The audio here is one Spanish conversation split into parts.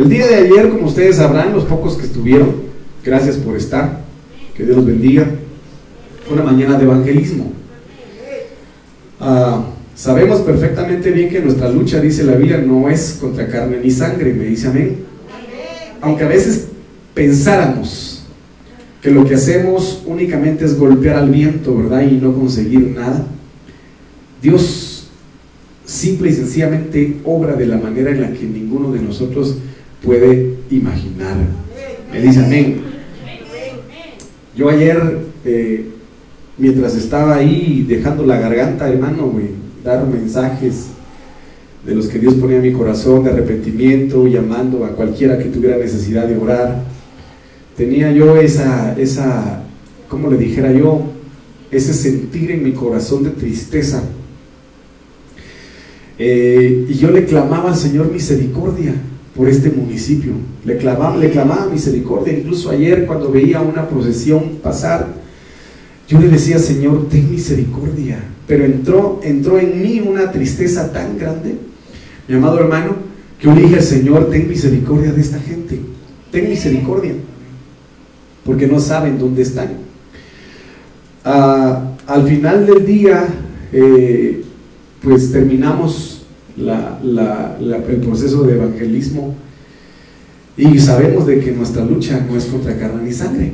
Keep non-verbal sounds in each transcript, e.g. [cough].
El día de ayer, como ustedes sabrán, los pocos que estuvieron, gracias por estar, que Dios los bendiga, fue una mañana de evangelismo. Ah, sabemos perfectamente bien que nuestra lucha, dice la Biblia, no es contra carne ni sangre, me dice amén. Aunque a veces pensáramos que lo que hacemos únicamente es golpear al viento, ¿verdad? Y no conseguir nada. Dios simple y sencillamente obra de la manera en la que ninguno de nosotros puede imaginar. Me dice amén. Yo ayer, eh, mientras estaba ahí dejando la garganta, hermano, dar mensajes de los que Dios ponía en mi corazón, de arrepentimiento, llamando a cualquiera que tuviera necesidad de orar, tenía yo esa, esa, ¿cómo le dijera yo? Ese sentir en mi corazón de tristeza. Eh, y yo le clamaba al Señor misericordia por este municipio. Le clamaba, le clamaba misericordia. Incluso ayer cuando veía una procesión pasar, yo le decía, Señor, ten misericordia. Pero entró, entró en mí una tristeza tan grande, mi amado hermano, que yo le dije Señor, ten misericordia de esta gente. Ten misericordia. Porque no saben dónde están. Ah, al final del día, eh, pues terminamos el proceso de evangelismo y sabemos de que nuestra lucha no es contra carne ni sangre.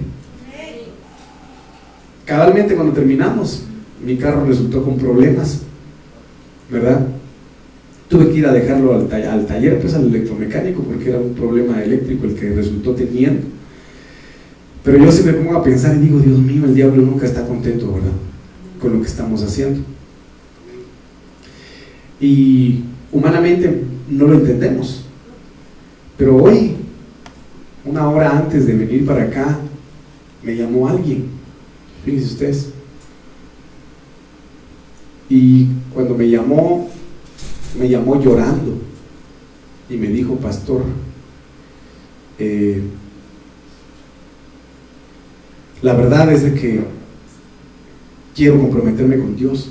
Cabalmente cuando terminamos, mi carro resultó con problemas, ¿verdad? Tuve que ir a dejarlo al, al taller, pues al electromecánico, porque era un problema eléctrico el que resultó teniendo. Pero yo siempre me pongo a pensar y digo, Dios mío, el diablo nunca está contento, ¿verdad? Con lo que estamos haciendo. Y humanamente no lo entendemos. Pero hoy, una hora antes de venir para acá, me llamó alguien. Fíjense ustedes. Y cuando me llamó, me llamó llorando y me dijo, pastor, eh, la verdad es de que quiero comprometerme con Dios.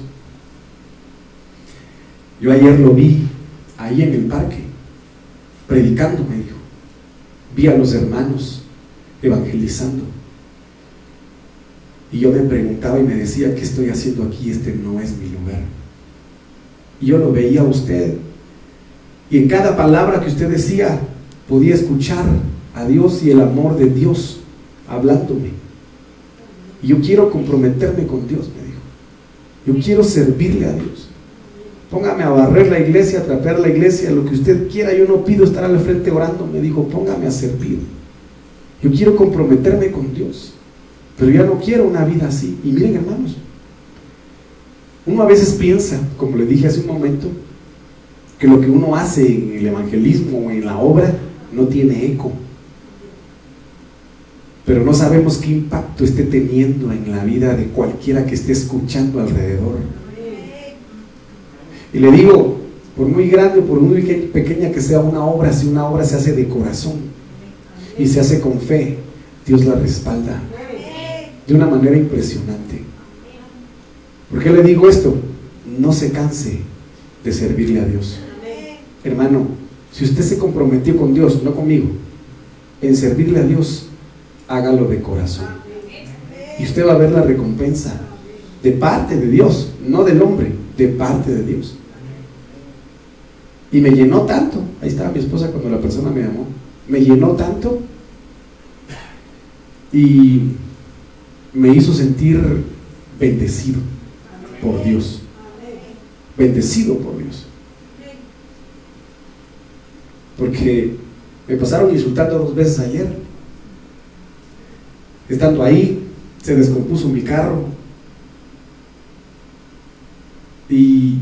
Yo ayer lo vi ahí en el parque, predicando, me dijo. Vi a los hermanos evangelizando. Y yo me preguntaba y me decía, ¿qué estoy haciendo aquí? Este no es mi lugar. Y yo lo veía a usted. Y en cada palabra que usted decía, podía escuchar a Dios y el amor de Dios hablándome. Y yo quiero comprometerme con Dios, me dijo. Yo quiero servirle a Dios. Póngame a barrer la iglesia, a trapear la iglesia, lo que usted quiera. Yo no pido estar al frente orando. Me dijo, póngame a servir. Yo quiero comprometerme con Dios. Pero ya no quiero una vida así. Y miren, hermanos, uno a veces piensa, como le dije hace un momento, que lo que uno hace en el evangelismo o en la obra no tiene eco. Pero no sabemos qué impacto esté teniendo en la vida de cualquiera que esté escuchando alrededor. Y le digo, por muy grande o por muy pequeña que sea una obra, si una obra se hace de corazón y se hace con fe, Dios la respalda de una manera impresionante. ¿Por qué le digo esto? No se canse de servirle a Dios. Hermano, si usted se comprometió con Dios, no conmigo, en servirle a Dios, hágalo de corazón. Y usted va a ver la recompensa de parte de Dios, no del hombre, de parte de Dios. Y me llenó tanto, ahí estaba mi esposa cuando la persona me llamó, me llenó tanto y me hizo sentir bendecido por Dios. Bendecido por Dios. Porque me pasaron insultando dos veces ayer. Estando ahí, se descompuso mi carro. Y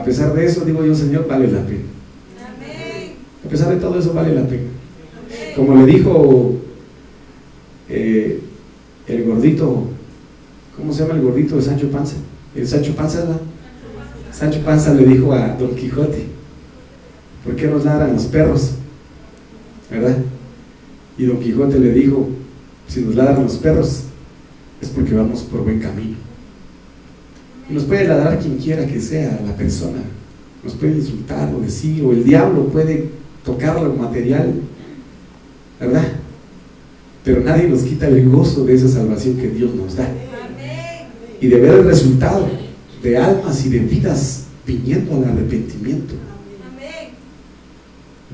a pesar de eso, digo yo, Señor, vale la pena. A pesar de todo eso, vale la pena. Como le dijo eh, el gordito, ¿cómo se llama el gordito de Sancho Panza? El Sancho Panza, ¿verdad? Sancho Panza le dijo a Don Quijote, ¿por qué nos ladran los perros? ¿Verdad? Y Don Quijote le dijo, si nos ladran los perros, es porque vamos por buen camino. Nos puede ladrar quien quiera que sea la persona. Nos puede insultar o decir, o el diablo puede tocar lo material, ¿verdad? Pero nadie nos quita el gozo de esa salvación que Dios nos da. Y de ver el resultado de almas y de vidas viniendo al arrepentimiento.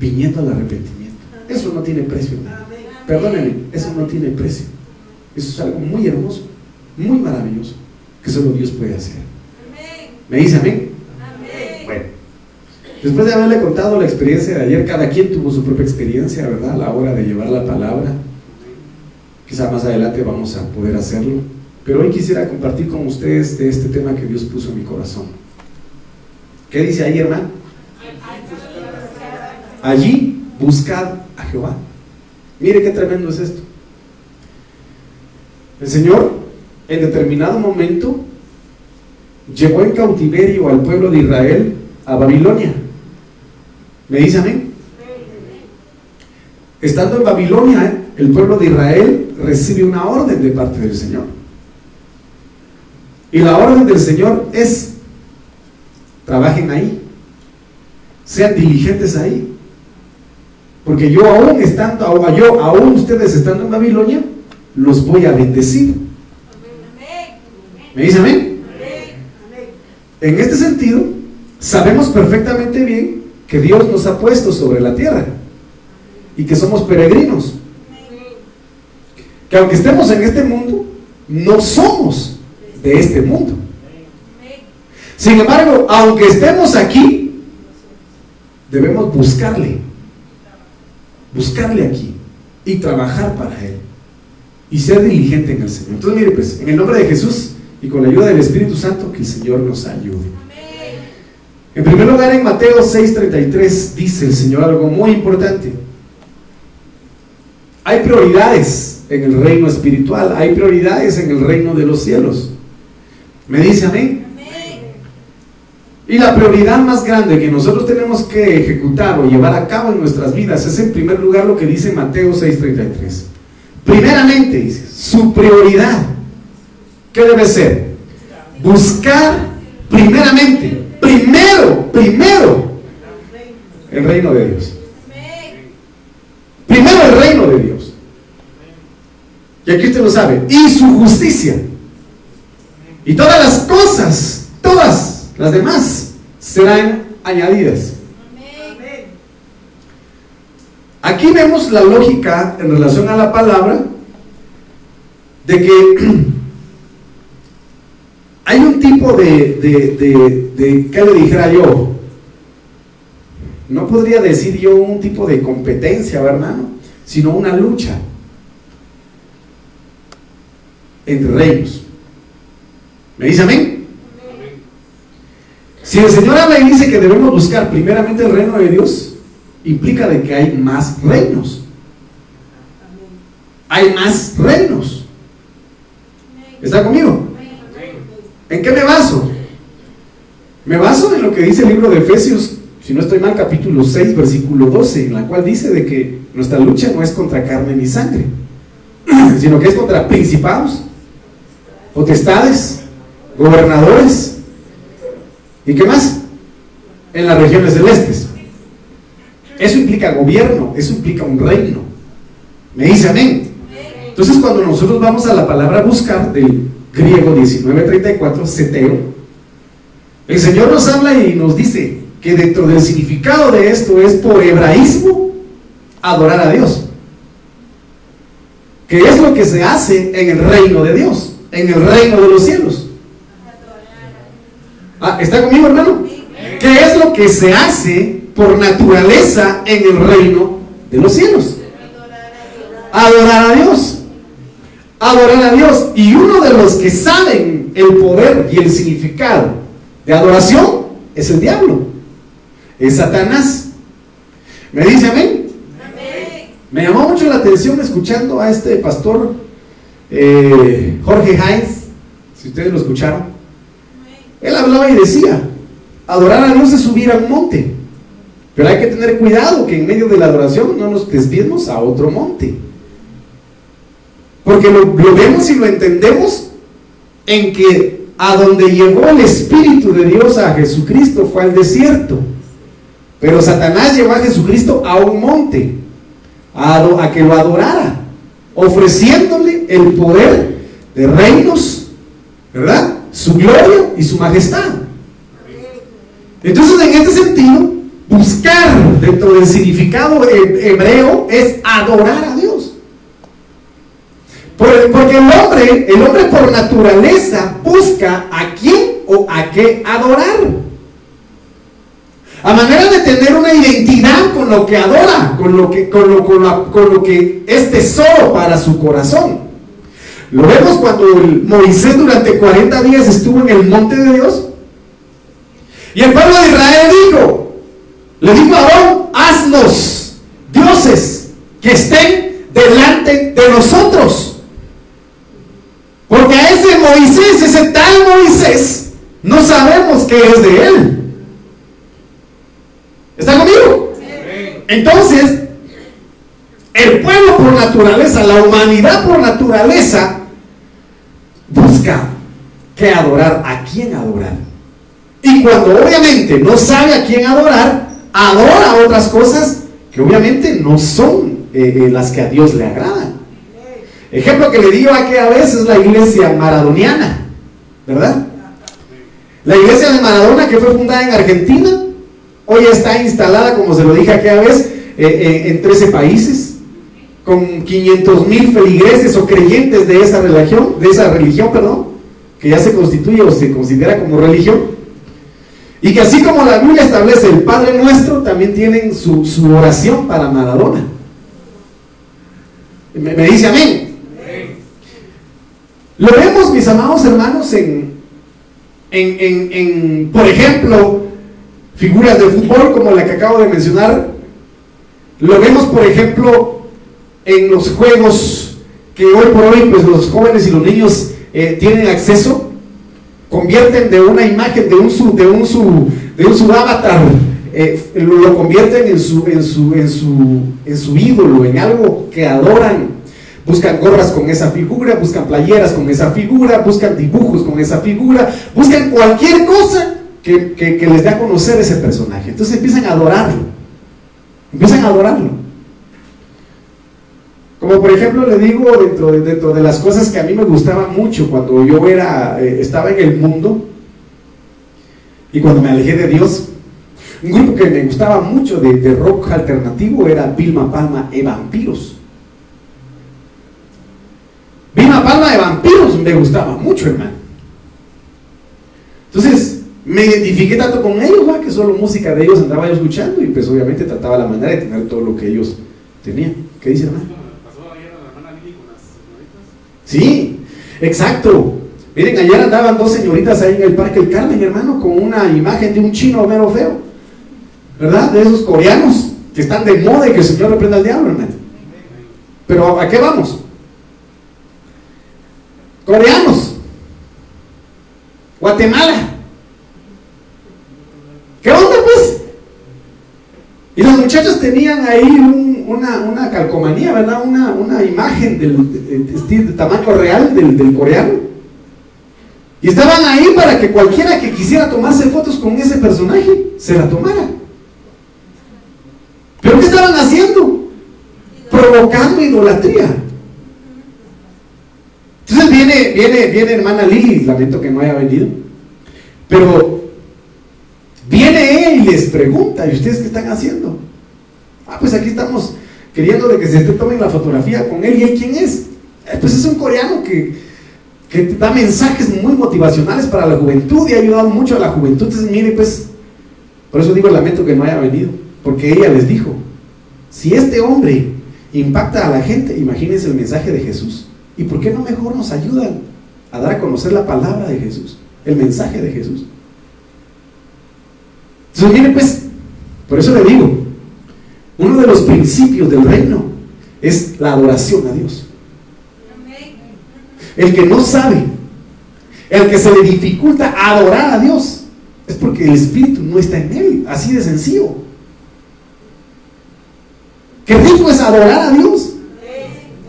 Viniendo al arrepentimiento. Eso no tiene precio. Perdónenme, eso no tiene precio. Eso es algo muy hermoso, muy maravilloso, que solo Dios puede hacer. ¿Me dice amén? Bueno, después de haberle contado la experiencia de ayer, cada quien tuvo su propia experiencia, ¿verdad? A la hora de llevar la palabra. Quizá más adelante vamos a poder hacerlo. Pero hoy quisiera compartir con ustedes de este tema que Dios puso en mi corazón. ¿Qué dice ahí, hermano? Allí buscad a Jehová. Mire qué tremendo es esto. El Señor en determinado momento llevó en cautiverio al pueblo de Israel a Babilonia. ¿Me dice amén? Estando en Babilonia, el pueblo de Israel recibe una orden de parte del Señor. Y la orden del Señor es, trabajen ahí, sean diligentes ahí. Porque yo aún estando, yo aún ustedes estando en Babilonia, los voy a bendecir. ¿Me dice amén? En este sentido, sabemos perfectamente bien que Dios nos ha puesto sobre la tierra y que somos peregrinos. Que aunque estemos en este mundo, no somos de este mundo. Sin embargo, aunque estemos aquí, debemos buscarle. Buscarle aquí y trabajar para Él. Y ser diligente en el Señor. Entonces, mire, pues, en el nombre de Jesús y con la ayuda del Espíritu Santo, que el Señor nos ayude. En primer lugar, en Mateo 6:33 dice el Señor algo muy importante. Hay prioridades en el reino espiritual, hay prioridades en el reino de los cielos. ¿Me dice amén? Y la prioridad más grande que nosotros tenemos que ejecutar o llevar a cabo en nuestras vidas es en primer lugar lo que dice Mateo 6:33. Primeramente, dice, su prioridad, ¿qué debe ser? Buscar primeramente primero, primero, el reino de Dios. Primero el reino de Dios. Y aquí usted lo sabe. Y su justicia. Y todas las cosas, todas las demás, serán añadidas. Aquí vemos la lógica en relación a la palabra de que [clears throat] hay un tipo de, de, de, ¿qué le dijera yo? No podría decir yo un tipo de competencia, hermano, sino una lucha entre reinos. ¿Me dice amén? Si el Señor habla y dice que debemos buscar primeramente el reino de Dios, implica de que hay más reinos. Hay más reinos. ¿Está conmigo? ¿En qué me baso? Me baso en lo que dice el libro de Efesios, si no estoy mal, capítulo 6, versículo 12, en la cual dice de que nuestra lucha no es contra carne ni sangre, [clears throat] sino que es contra principados, potestades, gobernadores, ¿y qué más? En las regiones celestes. Eso implica gobierno, eso implica un reino. Me dice amén. Entonces cuando nosotros vamos a la palabra buscar del griego 1934, seteo, el Señor nos habla y nos dice que dentro del significado de esto es por hebraísmo adorar a Dios. Que es lo que se hace en el reino de Dios, en el reino de los cielos. Ah, ¿Está conmigo, hermano? ¿Qué es lo que se hace por naturaleza en el reino de los cielos? Adorar a Dios adorar a Dios. Y uno de los que saben el poder y el significado de adoración es el diablo, es Satanás. ¿Me dice amén? Me llamó mucho la atención escuchando a este pastor eh, Jorge Heinz, si ustedes lo escucharon. Él hablaba y decía, adorar a Dios es subir a un monte, pero hay que tener cuidado que en medio de la adoración no nos desviemos a otro monte. Porque lo, vemos y lo entendemos en que a donde llegó el Espíritu de Dios a Jesucristo fue al desierto. Pero Satanás llevó a Jesucristo a un monte, a, que lo adorara, ofreciéndole el poder de reinos, ¿verdad? Su gloria y su majestad. Entonces, en este sentido, buscar dentro del significado hebreo es adorar a. Porque el hombre, el hombre por naturaleza busca a quién o a qué adorar. A manera de tener una identidad con lo que adora, con lo que, con lo, con lo que es tesoro para su corazón. Lo vemos cuando Moisés durante 40 días estuvo en el monte de Dios. Y el pueblo de Israel dijo, le dijo a Aarón, haznos dioses que estén delante de nosotros. Moisés, ese tal Moisés, no sabemos qué es de él. ¿Está conmigo? Entonces, el pueblo por naturaleza, la humanidad por naturaleza, busca que adorar, a quién adorar. Y cuando obviamente no sabe a quién adorar, adora otras cosas que obviamente no son eh, eh, las que a Dios le agradan. Ejemplo que le digo aquí a veces la iglesia maradoniana, ¿verdad? La iglesia de Maradona que fue fundada en Argentina, Hoy está instalada, como se lo dije aquella vez, eh, eh, en 13 países, con 500 mil feligreses o creyentes de esa religión, de esa religión, perdón, que ya se constituye o se considera como religión. Y que así como la Biblia establece el Padre Nuestro, también tienen su, oración para Maradona. Me, dice amén. Lo vemos, mis amados hermanos, en, en, en por ejemplo, figuras de fútbol como la que acabo de mencionar. Lo vemos, por ejemplo, en los juegos que hoy por hoy pues los jóvenes y los niños eh, tienen acceso, convierten de una imagen, de un su, de un su, de un su avatar, eh, lo, convierten en su, en, su, en, su, en su ídolo, en algo que adoran. Buscan gorras con esa figura, buscan playeras con esa figura, buscan dibujos con esa figura, buscan cualquier cosa que, les dé a conocer ese personaje. Entonces empiezan a adorarlo. Empiezan a adorarlo. Como por ejemplo le digo, dentro de, dentro de las cosas que a mí me gustaban mucho cuando yo era, eh, estaba en el mundo y cuando me alejé de Dios, un grupo que me gustaba mucho de, de rock alternativo era Vilma Palma e Vampiros. Vilma Palma de Vampiros me gustaba mucho, hermano. Entonces, me identifiqué tanto con ellos, que solo música de ellos andaba yo escuchando y pues obviamente trataba la manera de tener todo lo que ellos tenían. ¿Qué dice hermano? Sí, exacto. Miren, ayer andaban dos señoritas ahí en el Parque El Carmen, hermano, con una imagen de un chino mero feo. ¿Verdad? De esos coreanos que están de moda y que el Señor reprenda al diablo, hermano. Pero ¿a qué vamos? Coreanos. Guatemala. ¿Qué onda pues? Y los muchachos tenían ahí una, calcomanía, ¿verdad? Una, imagen del, de, tamaño real del, coreano. Y estaban ahí para que cualquiera que quisiera tomarse fotos con ese personaje se la tomara. ¿Pero qué estaban haciendo? Provocando idolatría. Viene, viene, viene hermana Lili, lamento que no haya venido, pero Viene él y les pregunta, ¿y ustedes qué están haciendo? Ah, pues aquí estamos queriendo que se tomen la fotografía con él. ¿Y él quién es? Eh, pues es un coreano que, que da mensajes muy motivacionales para la juventud y ha ayudado mucho a la juventud. Entonces, mire, pues, por eso digo, lamento que no haya venido, porque ella les dijo, si este hombre impacta a la gente, imagínense el mensaje de Jesús. ¿Y por qué no mejor nos ayudan a dar a conocer la palabra de Jesús, el mensaje de Jesús? Entonces, mire pues, por eso le digo, uno de los principios del reino es la adoración a Dios. El que no sabe, el que se le dificulta adorar a Dios, es porque el Espíritu no está en él, así de sencillo. Qué rico es adorar a Dios.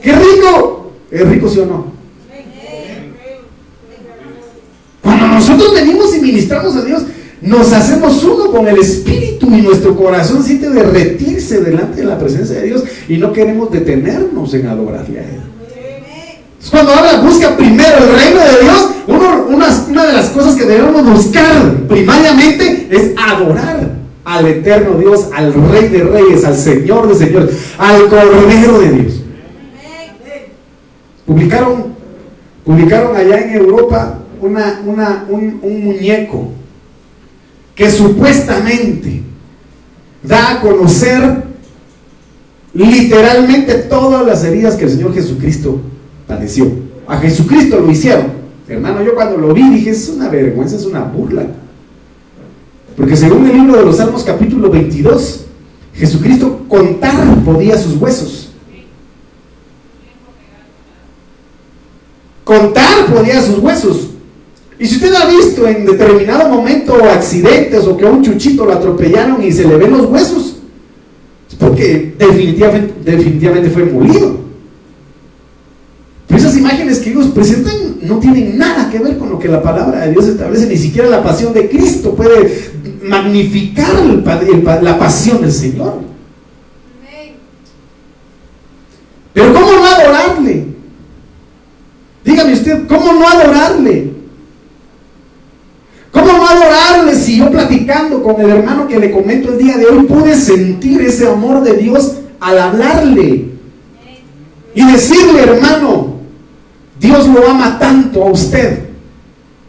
Qué rico. ¿Es rico sí o no? Cuando nosotros venimos y ministramos a Dios, nos hacemos uno con el Espíritu y nuestro corazón siente derretirse delante de la presencia de Dios y no queremos detenernos en adorarle a Él. Cuando habla, busca primero el reino de Dios, una, una de las cosas que debemos buscar primariamente es adorar al eterno Dios, al Rey de Reyes, al Señor de Señores, al Cordero de Dios. Publicaron, publicaron allá en Europa una, una, un, un muñeco que supuestamente da a conocer literalmente todas las heridas que el Señor Jesucristo padeció. A Jesucristo lo hicieron. Hermano, yo cuando lo vi dije, es una vergüenza, es una burla. Porque según el libro de los Salmos capítulo 22, Jesucristo contar podía sus huesos. Contar podía sus huesos. Y si usted ha visto en determinado momento accidentes o que a un chuchito lo atropellaron y se le ven los huesos, es porque definitivamente, definitivamente fue molido. Pero esas imágenes que ellos presentan no tienen nada que ver con lo que la palabra de Dios establece, ni siquiera la pasión de Cristo puede magnificar la pasión del Señor. Pero ¿cómo? Dígame usted, ¿cómo no adorarle? ¿Cómo no adorarle si yo platicando con el hermano que le comento el día de hoy pude sentir ese amor de Dios al hablarle? Y decirle, hermano, Dios lo ama tanto a usted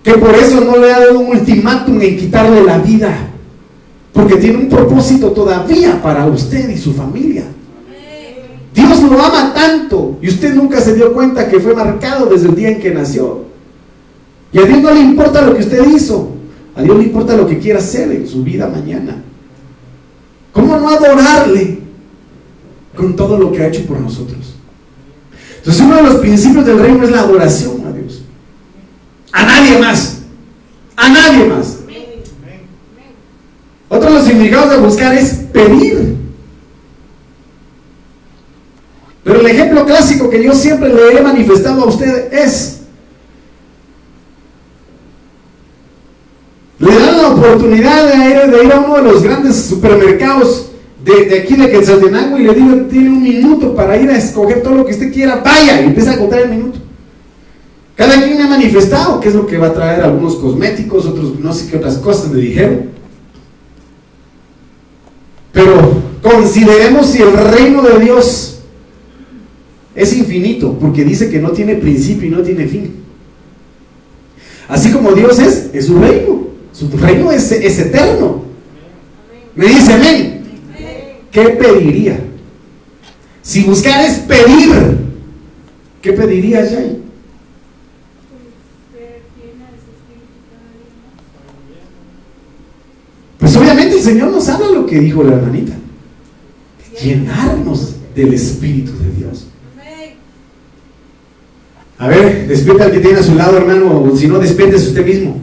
que por eso no le ha dado un ultimátum en quitarle la vida, porque tiene un propósito todavía para usted y su familia. Dios lo ama tanto y usted nunca se dio cuenta que fue marcado desde el día en que nació. Y a Dios no le importa lo que usted hizo, a Dios le importa lo que quiera hacer en su vida mañana. ¿Cómo no adorarle con todo lo que ha hecho por nosotros? Entonces uno de los principios del reino es la adoración a Dios. A nadie más. A nadie más. Otro de los significados de buscar es pedir. Pero el ejemplo clásico que yo siempre le he manifestado a usted es, le dan la oportunidad de ir, a uno de los grandes supermercados de, aquí de Quetzaltenango y le digo, tiene un minuto para ir a escoger todo lo que usted quiera, vaya, y empieza a contar el minuto. Cada quien me ha manifestado qué es lo que va a traer algunos cosméticos, otros no sé qué otras cosas me dijeron. Pero consideremos si el reino de Dios es infinito, porque dice que no tiene principio y no tiene fin. Así como Dios es, es su reino. Su reino es, eterno. Me dice amén. ¿qué pediría? Si buscar es pedir, ¿qué pediría Jay? Pues obviamente el Señor nos habla lo que dijo la hermanita. Llenarnos del Espíritu de Dios. A ver, despierta al que tiene a su lado, hermano, o si no, despiértese usted mismo.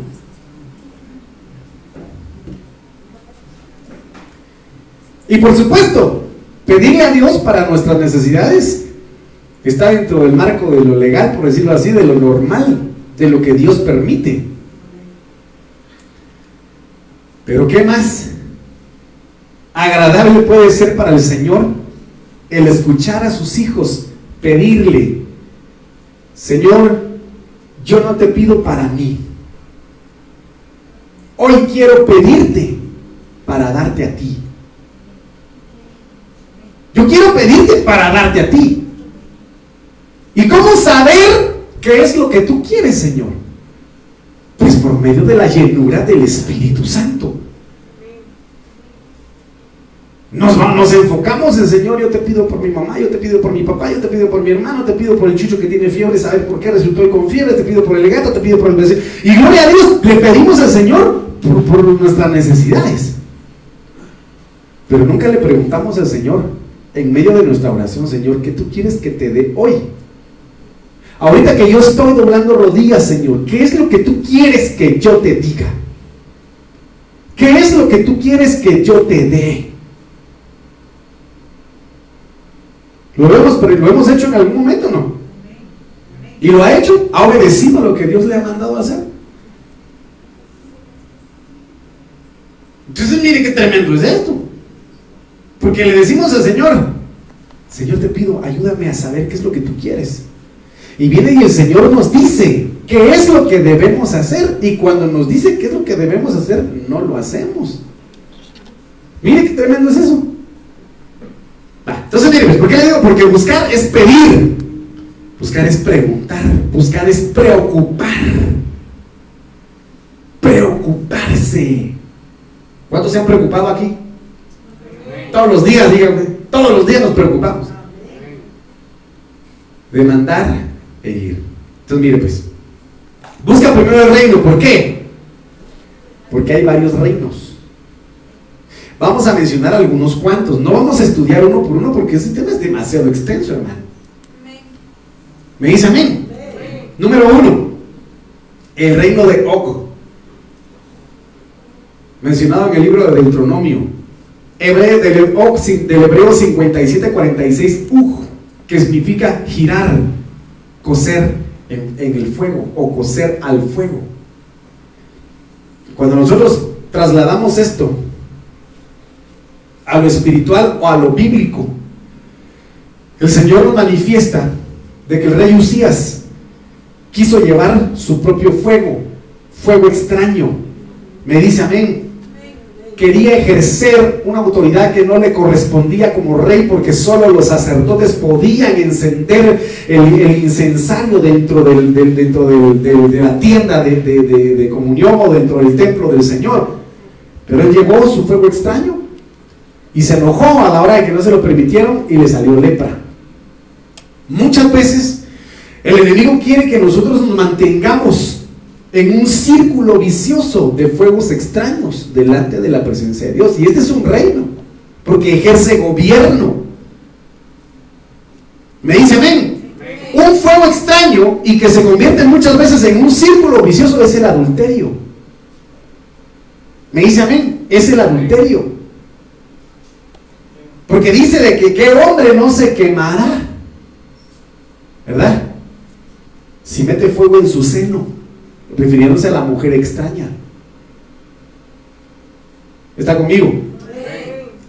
Y por supuesto, pedirle a Dios para nuestras necesidades está dentro del marco de lo legal, por decirlo así, de lo normal, de lo que Dios permite. Pero ¿qué más agradable puede ser para el Señor el escuchar a sus hijos pedirle, Señor, yo no te pido para mí, hoy quiero pedirte para darte a ti. Yo quiero pedirte para darte a ti. ¿Y cómo saber qué es lo que tú quieres, Señor? Pues por medio de la llenura del Espíritu Santo. Nos, nos, enfocamos en Señor, yo te pido por mi mamá, yo te pido por mi papá, yo te pido por mi hermano, te pido por el chucho que tiene fiebre, saber por qué resultó con fiebre, te pido por el gato, te pido por el vecino. Y gloria a Dios, le pedimos al Señor por, por nuestras necesidades. Pero nunca le preguntamos al Señor, en medio de nuestra oración, Señor, ¿qué tú quieres que te dé hoy? Ahorita que yo estoy doblando rodillas, Señor, ¿qué es lo que tú quieres que yo te diga? ¿Qué es lo que tú quieres que yo te dé? Lo pero lo hemos hecho en algún momento, ¿no? Y lo ha hecho, ha obedecido lo que Dios le ha mandado a hacer. mire qué tremendo es esto. Porque le decimos al Señor, Señor te pido, ayúdame a saber qué es lo que tú quieres. Y viene y el Señor nos dice qué es lo que debemos hacer. Y cuando nos dice qué es lo que debemos hacer, no lo hacemos. Mire qué tremendo es eso. Entonces, mire, pues, ¿por qué le digo? Porque buscar es pedir. Buscar es preguntar. Buscar es preocupar. Preocuparse. ¿Cuántos se han preocupado aquí? Todos los días, díganme. Todos los días nos preocupamos. Demandar e ir. Entonces, mire pues. Busca primero el reino. ¿Por qué? Porque hay varios reinos. Vamos a mencionar algunos cuantos. No vamos a estudiar uno por uno porque ese tema es demasiado extenso, hermano. ¿Me dice amén? Número uno. El reino de Og. Mencionado en el libro de Deuteronomio hebreo, del, del hebreo 57-46, que significa girar, coser en, en el fuego o coser al fuego. Cuando nosotros trasladamos esto a lo espiritual o a lo bíblico, el Señor nos manifiesta de que el rey Usías quiso llevar su propio fuego, fuego extraño. Me dice amén quería ejercer una autoridad que no le correspondía como rey porque solo los sacerdotes podían encender el, incensario dentro, del, dentro de la tienda de, comunión o dentro del templo del Señor. Pero él llevó su fuego extraño y se enojó a la hora de que no se lo permitieron y le salió lepra. Muchas veces el enemigo quiere que nosotros nos mantengamos en un círculo vicioso de fuegos extraños delante de la presencia de Dios. Y este es un reino, porque ejerce gobierno. ¿Me dice amén? Un fuego extraño y que se convierte muchas veces en un círculo vicioso es el adulterio. ¿Me dice amén? Es el adulterio. Porque dice de que qué hombre no se quemará. ¿Verdad? Si mete fuego en su seno refiriéndose a la mujer extraña. ¿Está conmigo?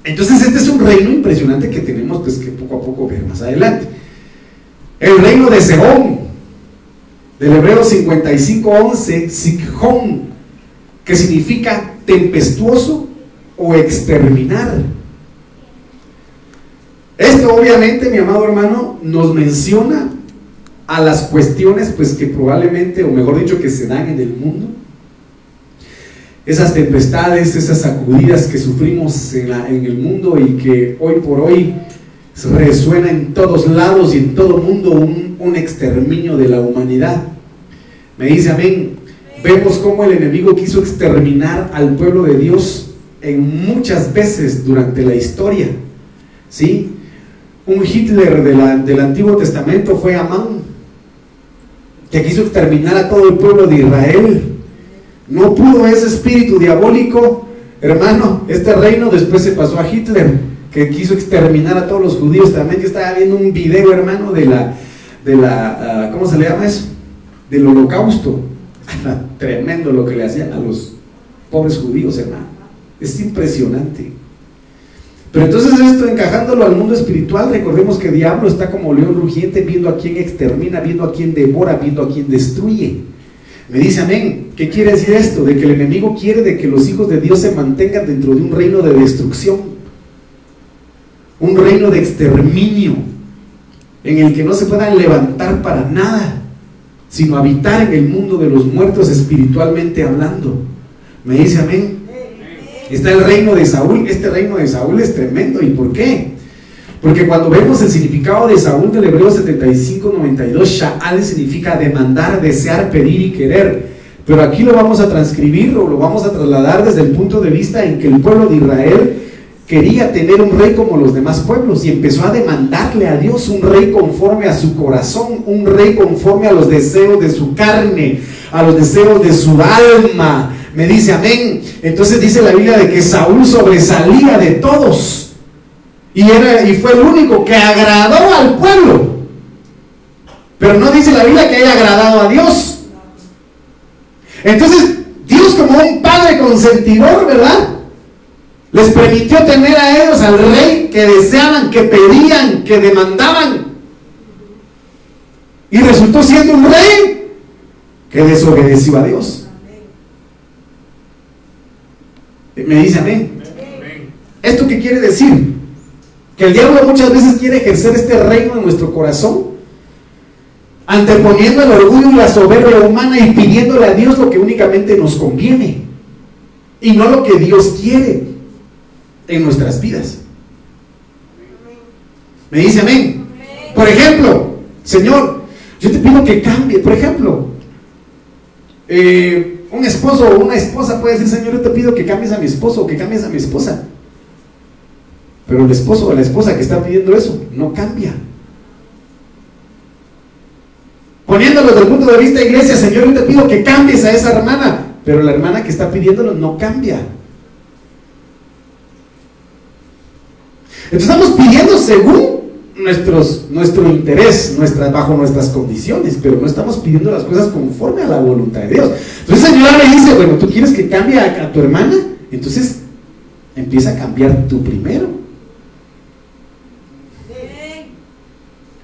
Entonces este es un reino impresionante que tenemos pues, que poco a poco ver más adelante. El reino de Sehón, del hebreo 55.11, Sikhon, que significa tempestuoso o exterminar. Esto obviamente, mi amado hermano, nos menciona a las cuestiones pues que probablemente, o mejor dicho, que se dan en el mundo. Esas tempestades, esas sacudidas que sufrimos en, en el mundo y que hoy por hoy resuena en todos lados y en todo mundo un, un exterminio de la humanidad. Me dice amén. Vemos cómo el enemigo quiso exterminar al pueblo de Dios en muchas veces durante la historia. ¿Sí? Un Hitler del Antiguo Testamento fue Amán, que quiso exterminar a todo el pueblo de Israel. No pudo ese espíritu diabólico, hermano. Este reino después se pasó a Hitler, que quiso exterminar a todos los judíos. También yo estaba viendo un video, hermano, de la, de la ah, ¿cómo se le llama eso? Del holocausto. [laughs] Tremendo lo que le hacían a los pobres judíos, hermano. Es impresionante. Pero entonces esto encajándolo al mundo espiritual, recordemos que diablo está como león rugiente viendo a quien extermina, viendo a quien devora, viendo a quien destruye. Me dice amén. ¿Qué quiere decir esto? De que el enemigo quiere de que los hijos de Dios se mantengan dentro de un reino de destrucción, un reino de exterminio, en el que no se puedan levantar para nada, sino habitar en el mundo de los muertos espiritualmente hablando. Me dice amén. Está el reino de Saúl. Este reino de Saúl es tremendo. ¿Y por qué? Porque cuando vemos el significado de Saúl del Hebreo 75-92, Sha'al significa demandar, desear, pedir y querer. Pero aquí lo vamos a transcribir o lo vamos a trasladar desde el punto de vista en que el pueblo de Israel quería tener un rey como los demás pueblos y empezó a demandarle a Dios un rey conforme a su corazón, un rey conforme a los deseos de su carne, a los deseos de su alma, me dice amén. Entonces dice la Biblia de que Saúl sobresalía de todos. Y, era, y fue el único que agradó al pueblo. Pero no dice la Biblia que haya agradado a Dios. Entonces, Dios como un padre consentidor, ¿verdad? Les permitió tener a ellos al rey que deseaban, que pedían, que demandaban. Y resultó siendo un rey que desobedeció a Dios. Me dice amén. ¿Esto qué quiere decir? Que el diablo muchas veces quiere ejercer este reino en nuestro corazón, anteponiendo el orgullo y la soberbia humana y pidiéndole a Dios lo que únicamente nos conviene y no lo que Dios quiere en nuestras vidas. Me dice amén. Por ejemplo, Señor, yo te pido que cambie. Por ejemplo, eh, un esposo o una esposa puede decir, Señor, yo te pido que cambies a mi esposo o que cambies a mi esposa. Pero el esposo o la esposa que está pidiendo eso no cambia. Poniéndolo desde el punto de vista de iglesia, Señor, yo te pido que cambies a esa hermana. Pero la hermana que está pidiéndolo no cambia. Entonces estamos pidiendo según nuestros, nuestro interés, nuestras, bajo nuestras condiciones, pero no estamos pidiendo las cosas conforme a la voluntad de Dios. Entonces el Señor me dice, bueno, ¿tú quieres que cambie a, a tu hermana? Entonces empieza a cambiar tú primero.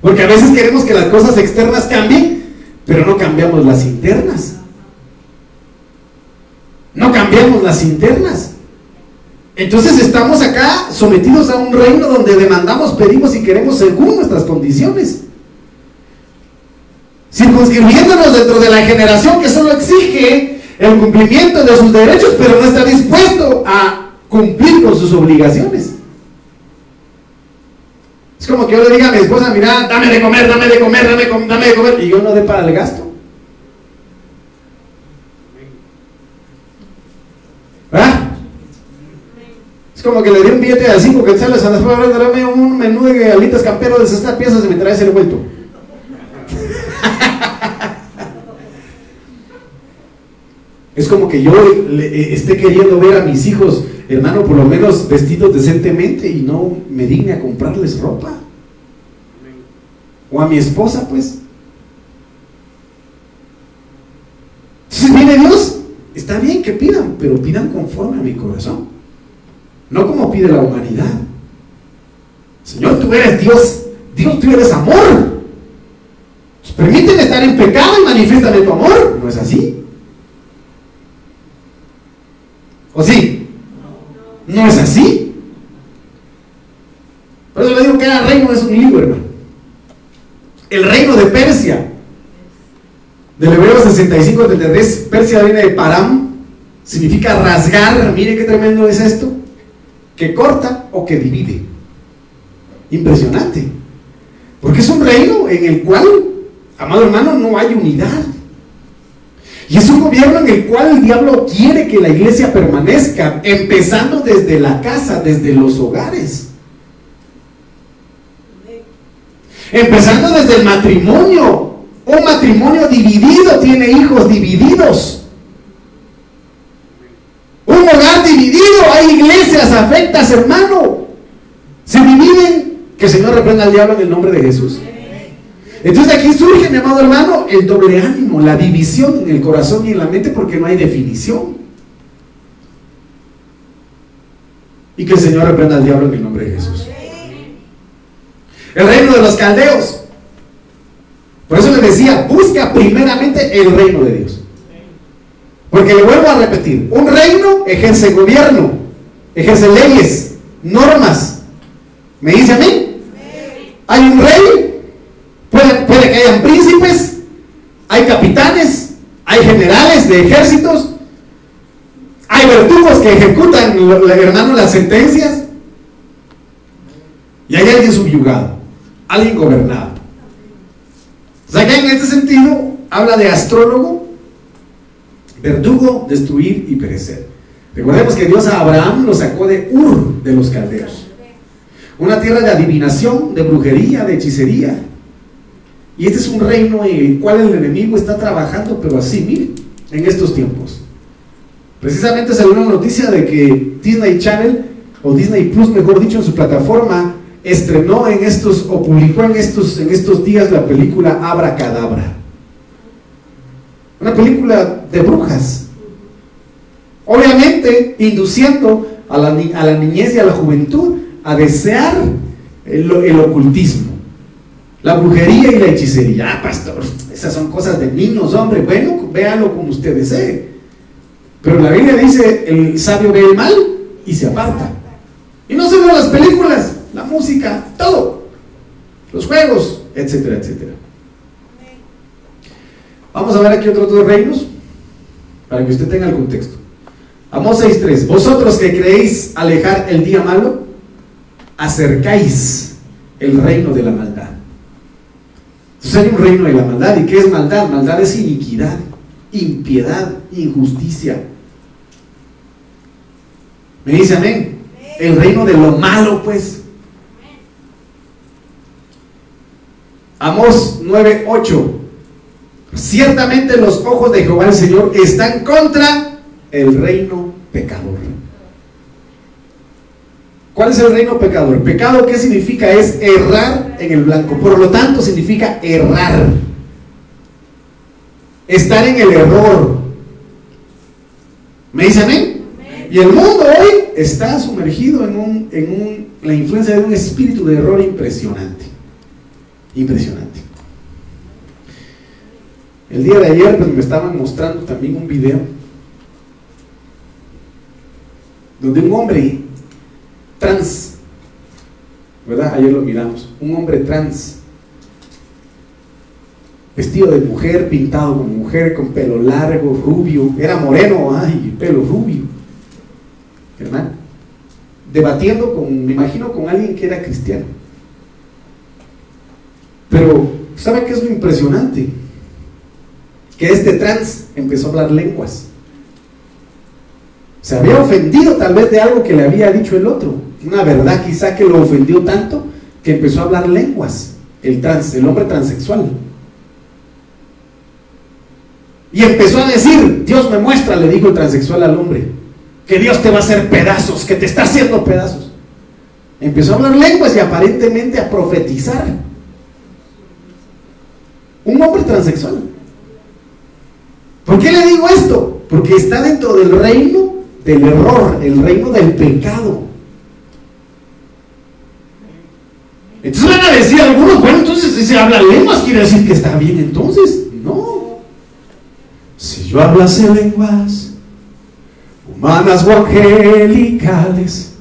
Porque a veces queremos que las cosas externas cambien, pero no cambiamos las internas. No cambiamos las internas. Entonces estamos acá sometidos a un reino donde demandamos, pedimos y queremos según nuestras condiciones. Circunscribiéndonos dentro de la generación que solo exige el cumplimiento de sus derechos, pero no está dispuesto a cumplir con sus obligaciones. Es como que yo le diga a mi esposa, mira, dame de comer, dame de comer, dame, dame de comer, y yo no dé para el gasto. ¿Ah? Es como que le di un billete de 5 quetzales a las dame un menú de alitas camperos de 60 piezas y me traes el vuelto. [laughs] es como que yo eh, esté queriendo ver a mis hijos, hermano, por lo menos vestidos decentemente y no me digne a comprarles ropa. O a mi esposa, pues. Entonces viene Dios, está bien que pidan, pero pidan conforme a mi corazón. No como pide la humanidad. Señor, tú eres Dios. Dios, tú eres amor. Pues permíteme estar en pecado y manifiéstame tu amor. No es así. ¿O sí? No es así. Por eso le digo que cada reino es un libro, hermano. El reino de Persia. Del hebreo 65 33, Persia viene de Param, significa rasgar. Mire qué tremendo es esto. Que corta o que divide. Impresionante. Porque es un reino en el cual, amado hermano, no hay unidad. Y es un gobierno en el cual el diablo quiere que la iglesia permanezca, empezando desde la casa, desde los hogares. Empezando desde el matrimonio. Un matrimonio dividido tiene hijos divididos. Un hogar dividido, hay iglesias afectas, hermano. Se dividen. Que el Señor reprenda al diablo en el nombre de Jesús. Entonces aquí surge, mi amado hermano, el doble ánimo, la división en el corazón y en la mente porque no hay definición. Y que el Señor reprenda al diablo en el nombre de Jesús. El reino de los caldeos. Por eso le decía, busca primeramente el reino de Dios. Porque le vuelvo a repetir, un reino ejerce gobierno, ejerce leyes, normas. ¿Me dice a mí? Hay un rey Puede, que hayan príncipes, hay capitanes, hay generales de ejércitos, hay verdugos que ejecutan, hermano, las sentencias. Y hay alguien subyugado, alguien gobernado. O sea que en este sentido habla de astrólogo, verdugo, destruir y perecer. Recordemos que Dios a Abraham lo sacó de Ur de los caldeos. Una tierra de adivinación, de brujería, de hechicería. Y este es un reino en el cual el enemigo está trabajando, pero así, miren, en estos tiempos. Precisamente salió una noticia de que Disney Channel, o Disney Plus, mejor dicho, en su plataforma, estrenó en estos, o publicó en estos, en estos días la película Abra Cadabra. Una película de brujas. Obviamente, induciendo a la, niñez y a la juventud a desear el, ocultismo, la brujería y la hechicería. Ah, pastor, esas son cosas de niños, hombre. Bueno, véanlo como usted desee. Pero la Biblia dice, el sabio ve el mal y se aparta. Y no solo las películas, la música, todo. Los juegos, etcétera, etcétera. Vamos a ver aquí otros dos reinos para que usted tenga el contexto. Amós 6.3. Vosotros que creéis alejar el día malo, acercáis el reino de la maldad. Entonces hay un reino de la maldad. ¿Y qué es maldad? Maldad es iniquidad, impiedad, injusticia. ¿Me dice amén? El reino de lo malo, pues. Amós 9.8. Ciertamente los ojos de Jehová el Señor están contra el reino pecador. ¿Cuál es el reino pecador? Pecado, ¿qué significa? Es errar en el blanco. Por lo tanto, significa errar. Estar en el error. ¿Me dicen amén? Y el mundo hoy está sumergido en, un, en un, la influencia de un espíritu de error impresionante. Impresionante. El día de ayer pues, me estaban mostrando también un video donde un hombre trans, ¿verdad? Ayer lo miramos, un hombre trans, vestido de mujer, pintado como mujer, con pelo largo, rubio, era moreno, ay, pelo rubio, hermano, debatiendo con, me imagino, con alguien que era cristiano. Pero, ¿sabe qué es lo impresionante? Que este trans empezó a hablar lenguas. Se había ofendido tal vez de algo que le había dicho el otro. Una verdad quizá que lo ofendió tanto que empezó a hablar lenguas. El trans, el hombre transexual. Y empezó a decir, Dios me muestra, le dijo el transexual al hombre, que Dios te va a hacer pedazos, que te está haciendo pedazos. Empezó a hablar lenguas y aparentemente a profetizar. Un hombre transexual. ¿Por qué le digo esto? Porque está dentro del reino del error, el reino del pecado. Entonces van a decir algunos, bueno, entonces si se habla lenguas, quiere decir que está bien entonces. No. Si yo hablase lenguas humanas o angelicales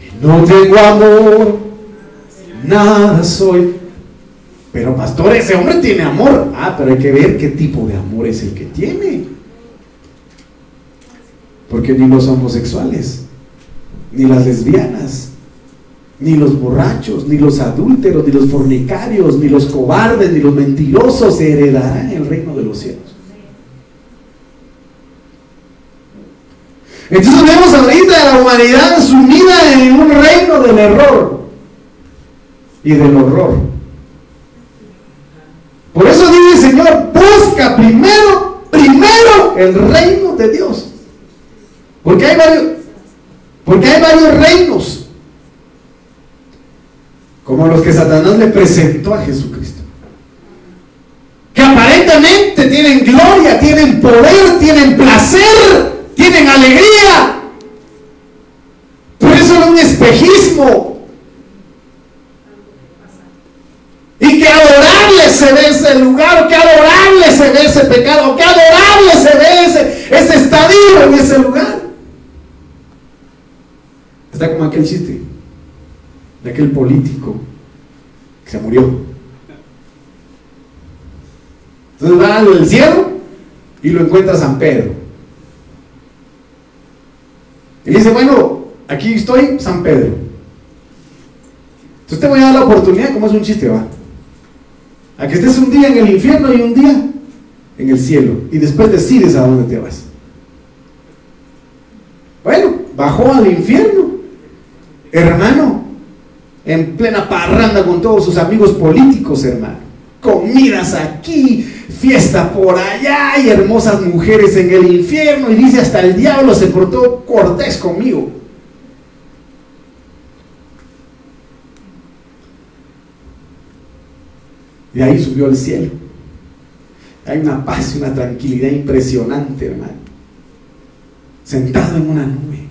y no tengo amor, nada soy. Pero pastor, ese hombre tiene amor. Ah, pero hay que ver qué tipo de amor es el que tiene. Porque ni los homosexuales, ni las lesbianas, ni los borrachos, ni los adúlteros, ni los fornicarios, ni los cobardes, ni los mentirosos heredarán el reino de los cielos. Entonces vemos ahorita a la humanidad sumida en un reino del error y del horror. Por eso dice el Señor, busca primero, primero el reino de Dios. Porque hay varios, porque hay varios reinos. Como los que Satanás le presentó a Jesucristo. Que aparentemente tienen gloria, tienen poder, tienen placer, tienen alegría. Pero eso es un espejismo Y que adorable se ve ese lugar, que adorable se ve ese pecado, que adorable se ve ese, estadio en ese lugar. Está como aquel chiste de aquel político que se murió. Entonces va al cielo y lo encuentra San Pedro. Y dice, bueno, aquí estoy, San Pedro. Entonces te voy a dar la oportunidad, como es un chiste, va. A que estés un día en el infierno y un día en el cielo. Y después decides a dónde te vas. Bueno, bajó al infierno. Hermano, en plena parranda con todos sus amigos políticos, hermano. Comidas aquí, fiesta por allá y hermosas mujeres en el infierno. Y dice, hasta el diablo se portó cortés conmigo. De ahí subió al cielo. Hay una paz y una tranquilidad impresionante, hermano. Sentado en una nube.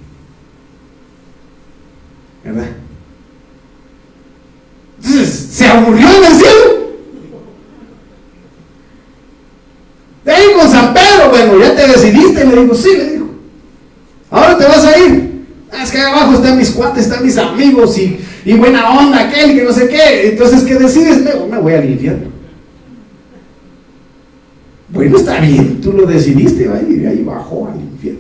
¿Verdad? Entonces, ¿se aburrió en el cielo? De ahí con San Pedro, bueno, ya te decidiste, le digo, sí, le digo abajo están mis cuates, están mis amigos y, buena onda aquel que no sé qué. Entonces, ¿qué decides? Me, voy al infierno. Bueno, está bien, tú lo decidiste, va, y ahí bajó al infierno.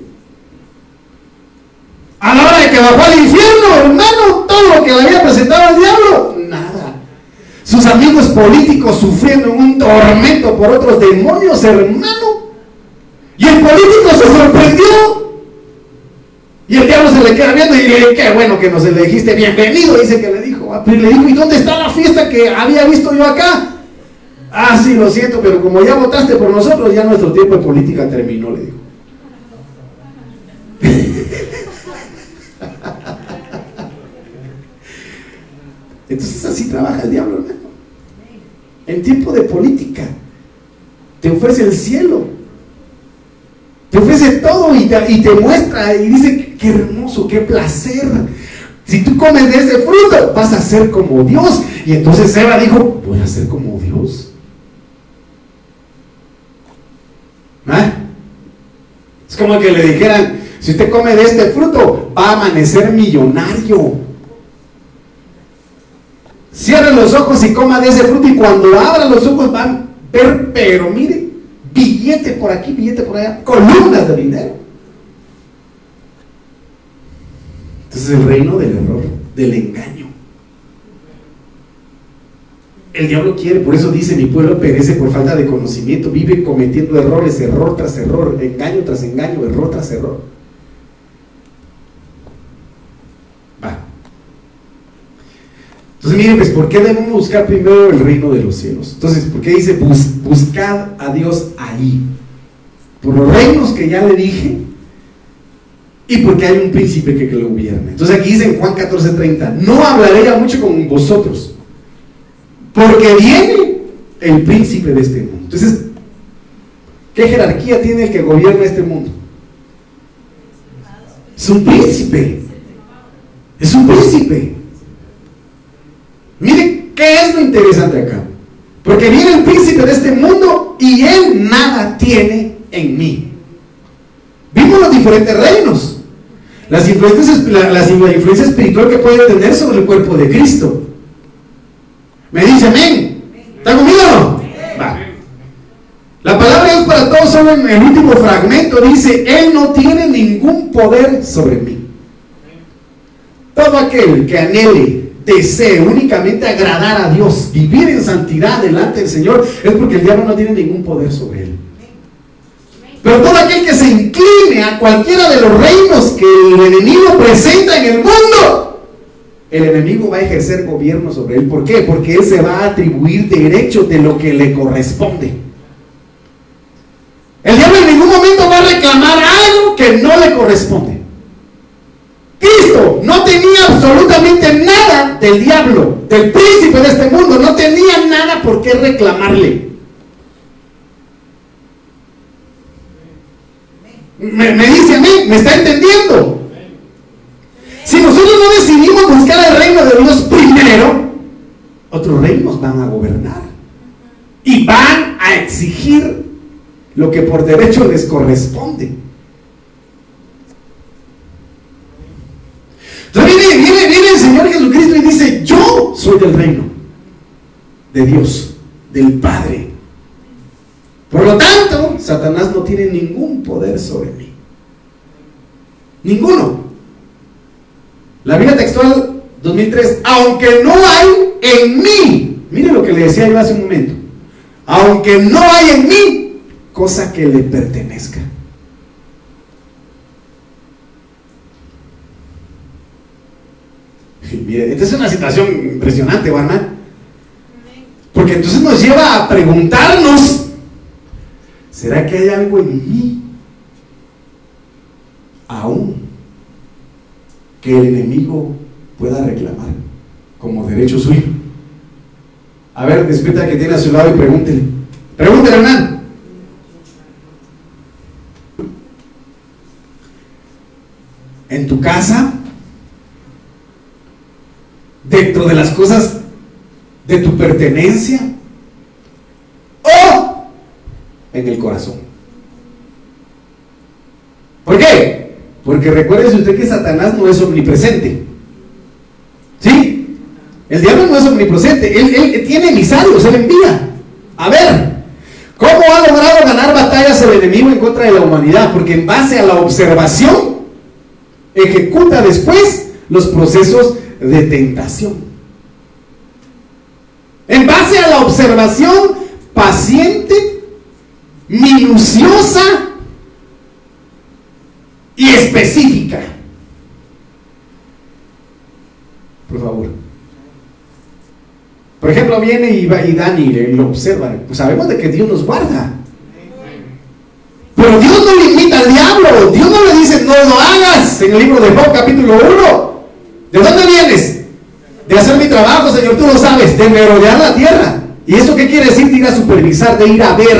A la hora de que bajó al infierno, hermano, todo lo que había presentado al diablo, nada. Sus amigos políticos sufriendo un tormento por otros demonios, hermano. Y el político se sorprendió. Y el diablo se le queda viendo y le qué bueno que nos le dijiste bienvenido, dice que le dijo. Ah, le dijo, ¿y dónde está la fiesta que había visto yo acá? Ah, sí, lo siento, pero como ya votaste por nosotros, ya nuestro tiempo de política terminó, le dijo. [laughs] Entonces así trabaja el diablo, hermano. En tiempo de política, te ofrece el cielo, te ofrece todo y te, muestra y dice, qué hermoso, qué placer. Si tú comes de ese fruto, vas a ser como Dios. Y entonces Eva dijo, voy a ser como Dios. ¿Ah? Es como que le dijeran, si usted come de este fruto, va a amanecer millonario. Cierre los ojos y coma de ese fruto y cuando abra los ojos van a ver, pero mire, billete por aquí, billete por allá, columnas de dinero. Entonces el reino del error, del engaño. El diablo quiere, por eso dice, mi pueblo perece por falta de conocimiento, vive cometiendo errores, error tras error, engaño tras engaño, error tras error. Va. Entonces miren, pues, ¿por qué debemos buscar primero el reino de los cielos? Entonces, ¿por qué dice buscad a Dios ahí? Por los reinos que ya le dije y porque hay un príncipe que, que lo gobierna. Entonces aquí dice en Juan 14:30, no hablaré ya mucho con vosotros porque viene el príncipe de este mundo. Entonces, ¿qué jerarquía tiene el que gobierna este mundo? Es un príncipe. Es un príncipe. Mire, ¿qué es lo interesante acá? Porque viene el príncipe de este mundo y él nada tiene en mí. Vimos los diferentes reinos. Las influencias, la, influencia espiritual que puede tener sobre el cuerpo de Cristo. Me dice amén. ¿Está conmigo? Va. La palabra de Dios para todos solo en el último fragmento dice, Él no tiene ningún poder sobre mí. Todo aquel que anhele, desee únicamente agradar a Dios, vivir en santidad delante del Señor, es porque el diablo no tiene ningún poder sobre él. Pero todo aquel que se incline a cualquiera de los reinos que el enemigo presenta en el mundo, el enemigo va a ejercer gobierno sobre él. ¿Por qué? Porque él se va a atribuir derecho de lo que le corresponde. El diablo en ningún momento va a reclamar algo que no le corresponde. Cristo no tenía absolutamente nada del diablo, del príncipe de este mundo, no tenía nada por qué reclamarle. Me, dice a mí, ¿me está entendiendo? Si nosotros no decidimos buscar el reino de Dios primero, otros reinos van a gobernar y van a exigir lo que por derecho les corresponde. Entonces viene, viene, viene el Señor Jesucristo y dice, yo soy del reino de Dios, del Padre. Por lo tanto, Satanás no tiene ningún poder sobre mí. Ninguno. La Biblia textual 2003, aunque no hay en mí, mire lo que le decía yo hace un momento, aunque no hay en mí cosa que le pertenezca. Esta es una situación impresionante, hermano. Porque entonces nos lleva a preguntarnos, ¿será que hay algo en mí aún que el enemigo pueda reclamar como derecho suyo. A ver, despierta que tiene a su lado y pregúntele. Pregúntele, hermano. En tu casa, dentro de las cosas de tu pertenencia o en el corazón. ¿Por qué? Porque recuerde usted que Satanás no es omnipresente. ¿Sí? El diablo no es omnipresente. Él, él tiene emisarios, él envía. A ver, ¿cómo ha logrado ganar batallas el enemigo en contra de la humanidad? Porque en base a la observación, ejecuta después los procesos de tentación. En base a la observación paciente, minuciosa y específica. Por favor. Por ejemplo, viene y, y Dani y lo observa. Pues sabemos de que Dios nos guarda. Pero Dios no le invita al diablo. Dios no le dice, no lo hagas. En el libro de Job, capítulo 1. ¿De dónde vienes? De hacer mi trabajo, Señor, tú lo sabes. De merodear la tierra. ¿Y eso qué quiere decir de ir a supervisar, de ir a ver?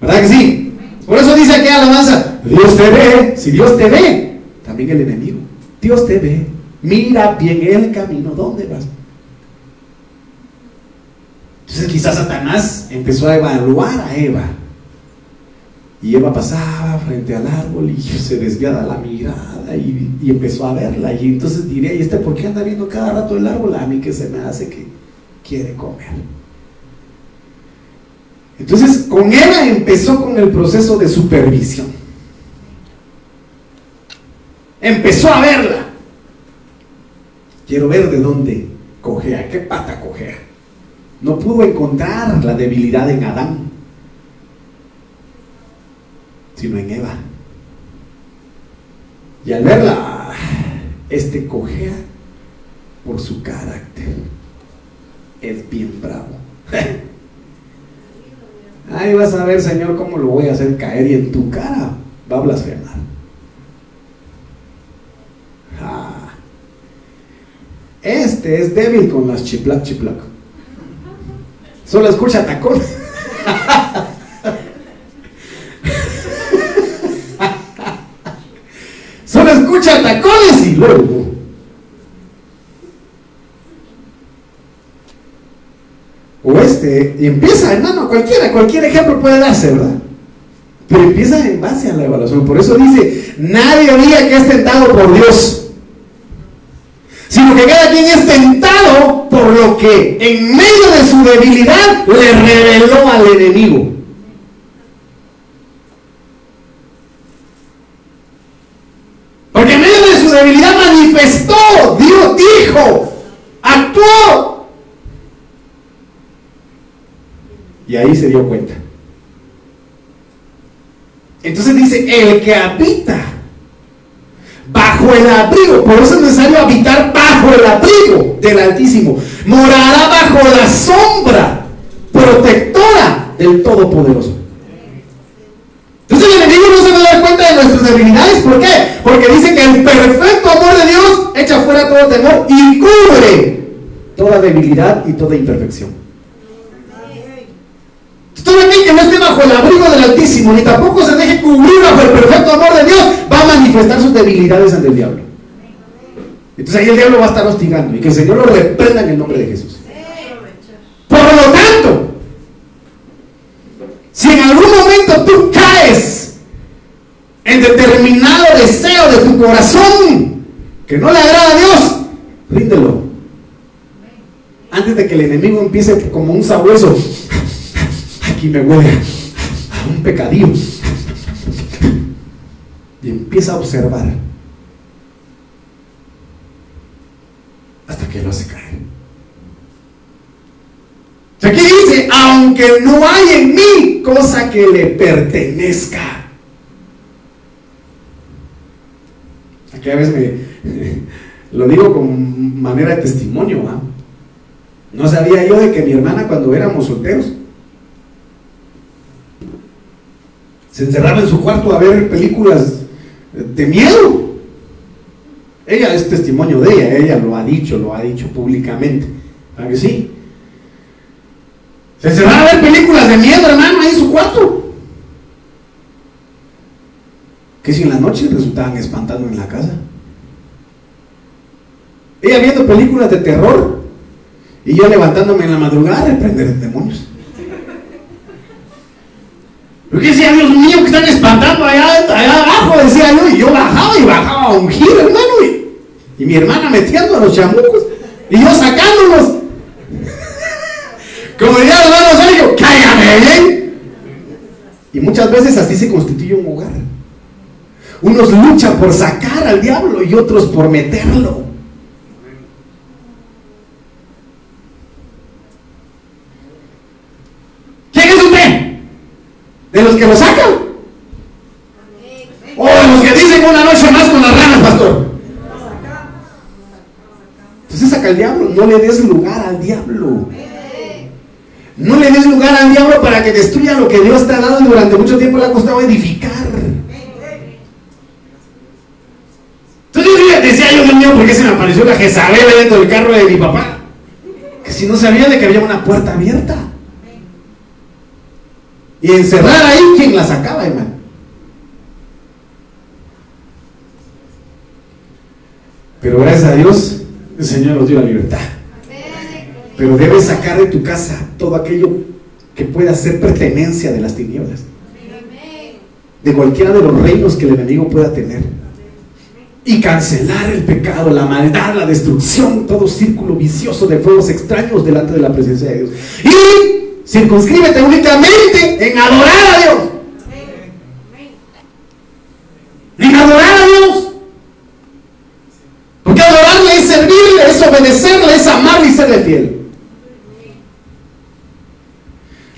¿Verdad que sí? Por eso dice aquí alabanza, Dios te ve. Si Dios te ve, también el enemigo. Dios te ve. Mira bien el camino. ¿Dónde vas? Entonces quizás Satanás empezó a evaluar a Eva. Y Eva pasaba frente al árbol y se desviaba la mirada y, empezó a verla. Y entonces diría, ¿y este por qué anda viendo cada rato el árbol? A mí que se me hace que quiere comer. Entonces con Eva empezó con el proceso de supervisión. Empezó a verla. Quiero ver de dónde cogea, qué pata cogea. No pudo encontrar la debilidad en Adán sino en Eva. Y al verla, este cojea por su carácter. Es bien bravo. [laughs] Ahí vas a ver, Señor, cómo lo voy a hacer caer y en tu cara va a blasfemar. Ah. Este es débil con las chiplac chiplac. Solo escucha tacón. [laughs] escucha tacones y luego. O este, y empieza, hermano, cualquiera, cualquier ejemplo puede darse, ¿verdad? Pero empieza en base a la evaluación. Por eso dice, nadie había que es tentado por Dios. Sino que cada quien es tentado por lo que en medio de su debilidad le reveló al enemigo. Porque en medio de su debilidad manifestó, Dios dijo, actuó. Y ahí se dio cuenta. Entonces dice, el que habita bajo el abrigo, por eso es necesario habitar bajo el abrigo del Altísimo, morará bajo la sombra protectora del Todopoderoso. Cuenta de nuestras debilidades. ¿Por qué? Porque dice que el perfecto amor de Dios echa fuera todo temor y cubre toda debilidad y toda imperfección. Todo aquel que no esté bajo el abrigo del Altísimo, ni tampoco se deje cubrir bajo el perfecto amor de Dios, va a manifestar sus debilidades ante el diablo. Entonces ahí el diablo va a estar hostigando y que el Señor lo reprenda en el nombre de Jesús. Por lo tanto, si en algún momento tú caes en determinado deseo de tu corazón que no le agrada a Dios, ríndelo. Antes de que el enemigo empiece como un sabueso, aquí me huele a un pecadillo. Y empieza a observar hasta que lo hace caer. Aquí dice, aunque no hay en mí cosa que le pertenezca. Aquí a veces me [laughs] lo digo con manera de testimonio. No sabía yo de que mi hermana cuando éramos solteros se encerraba en su cuarto a ver películas de miedo. Ella es testimonio de ella, ella lo ha dicho, lo ha dicho públicamente. ¿A que sí? Se van a ver películas de miedo, hermano, ahí en su cuarto. Que si en la noche resultaban espantando en la casa. Ella viendo películas de terror y yo levantándome en la madrugada a reprender demonios. Porque decía, Dios mío, que están espantando allá, allá abajo, decía yo, y yo bajaba y bajaba a ungir, hermano, y, y mi hermana metiendo a los chamucos, y yo sacándolos. [laughs] Como diría el hermano Sergio, cállame bien. Y muchas veces así se constituye un hogar. Unos luchan por sacar al diablo y otros por meterlo. ¿Quién es usted? ¿De los que lo sacan? ¿O de los que dicen una noche más con las ranas, pastor? Entonces saca al diablo, no le des lugar al diablo. No le des lugar al diablo para que destruya lo que Dios te ha dado y durante mucho tiempo le ha costado edificar. Entonces decía yo, Dios ¿por qué se me apareció la Jezabel dentro del carro de mi papá? Que si no sabía de que había una puerta abierta. Y encerrar ahí, ¿quién la sacaba, hermano? Pero gracias a Dios, el Señor nos dio la libertad. Pero debes sacar de tu casa todo aquello que pueda ser pertenencia de las tinieblas. De cualquiera de los reinos que el enemigo pueda tener. Y cancelar el pecado, la maldad, la destrucción, todo círculo vicioso de fuegos extraños delante de la presencia de Dios. Y circunscríbete únicamente en adorar a Dios. En adorar a Dios. Porque adorarle es servirle, es obedecerle, es amarle y serle fiel.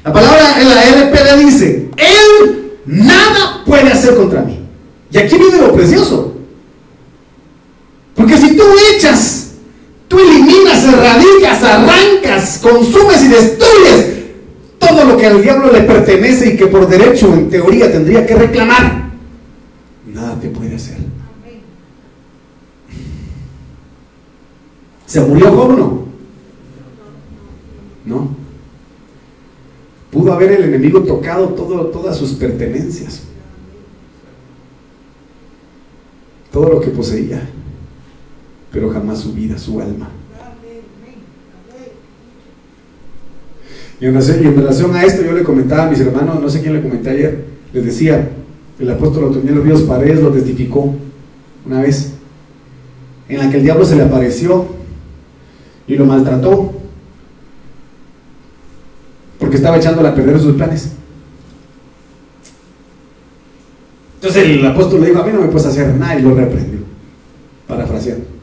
La palabra en la RPD dice, Él nada puede hacer contra mí. Y aquí viene lo precioso. Tú echas, tú eliminas, erradicas, arrancas, consumes y destruyes todo lo que al diablo le pertenece y que por derecho, en teoría, tendría que reclamar, nada te puede hacer. ¿Se murió Job no? No. Pudo haber el enemigo tocado todo, todas sus pertenencias. Todo lo que poseía pero jamás su vida, su alma. Y en, relación a esto yo le comentaba a mis hermanos, no sé quién le comenté ayer, les decía, el apóstol Otoniel Ríos Paredes lo testificó una vez, en la que el diablo se le apareció y lo maltrató, porque estaba echándole a perder sus planes. Entonces el apóstol le dijo, a mí no me puedes hacer nada y lo reprendió, parafraseando.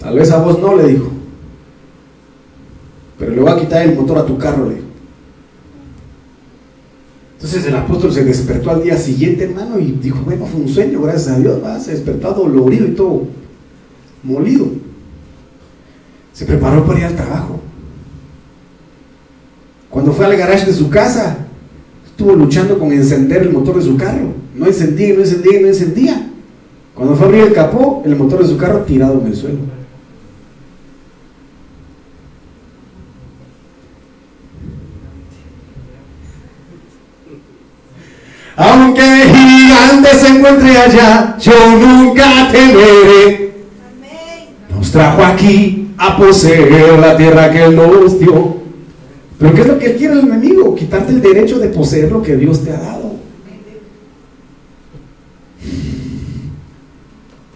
Tal vez a vos no, le dijo. Pero le voy a quitar el motor a tu carro, le dijo. Entonces el apóstol se despertó al día siguiente, hermano, y dijo, bueno, fue un sueño, gracias a Dios, se despertó dolorido y todo molido. Se preparó para ir al trabajo. Cuando fue al garage de su casa, estuvo luchando con encender el motor de su carro. No encendía, no encendía, no encendía. Cuando fue a abrir el capó, el motor de su carro tirado en el suelo. Aunque gigante se encuentre allá, yo nunca temeré. Nos trajo aquí a poseer la tierra que Él nos dio. Pero ¿qué es lo que quiere el enemigo? Quitarte el derecho de poseer lo que Dios te ha dado.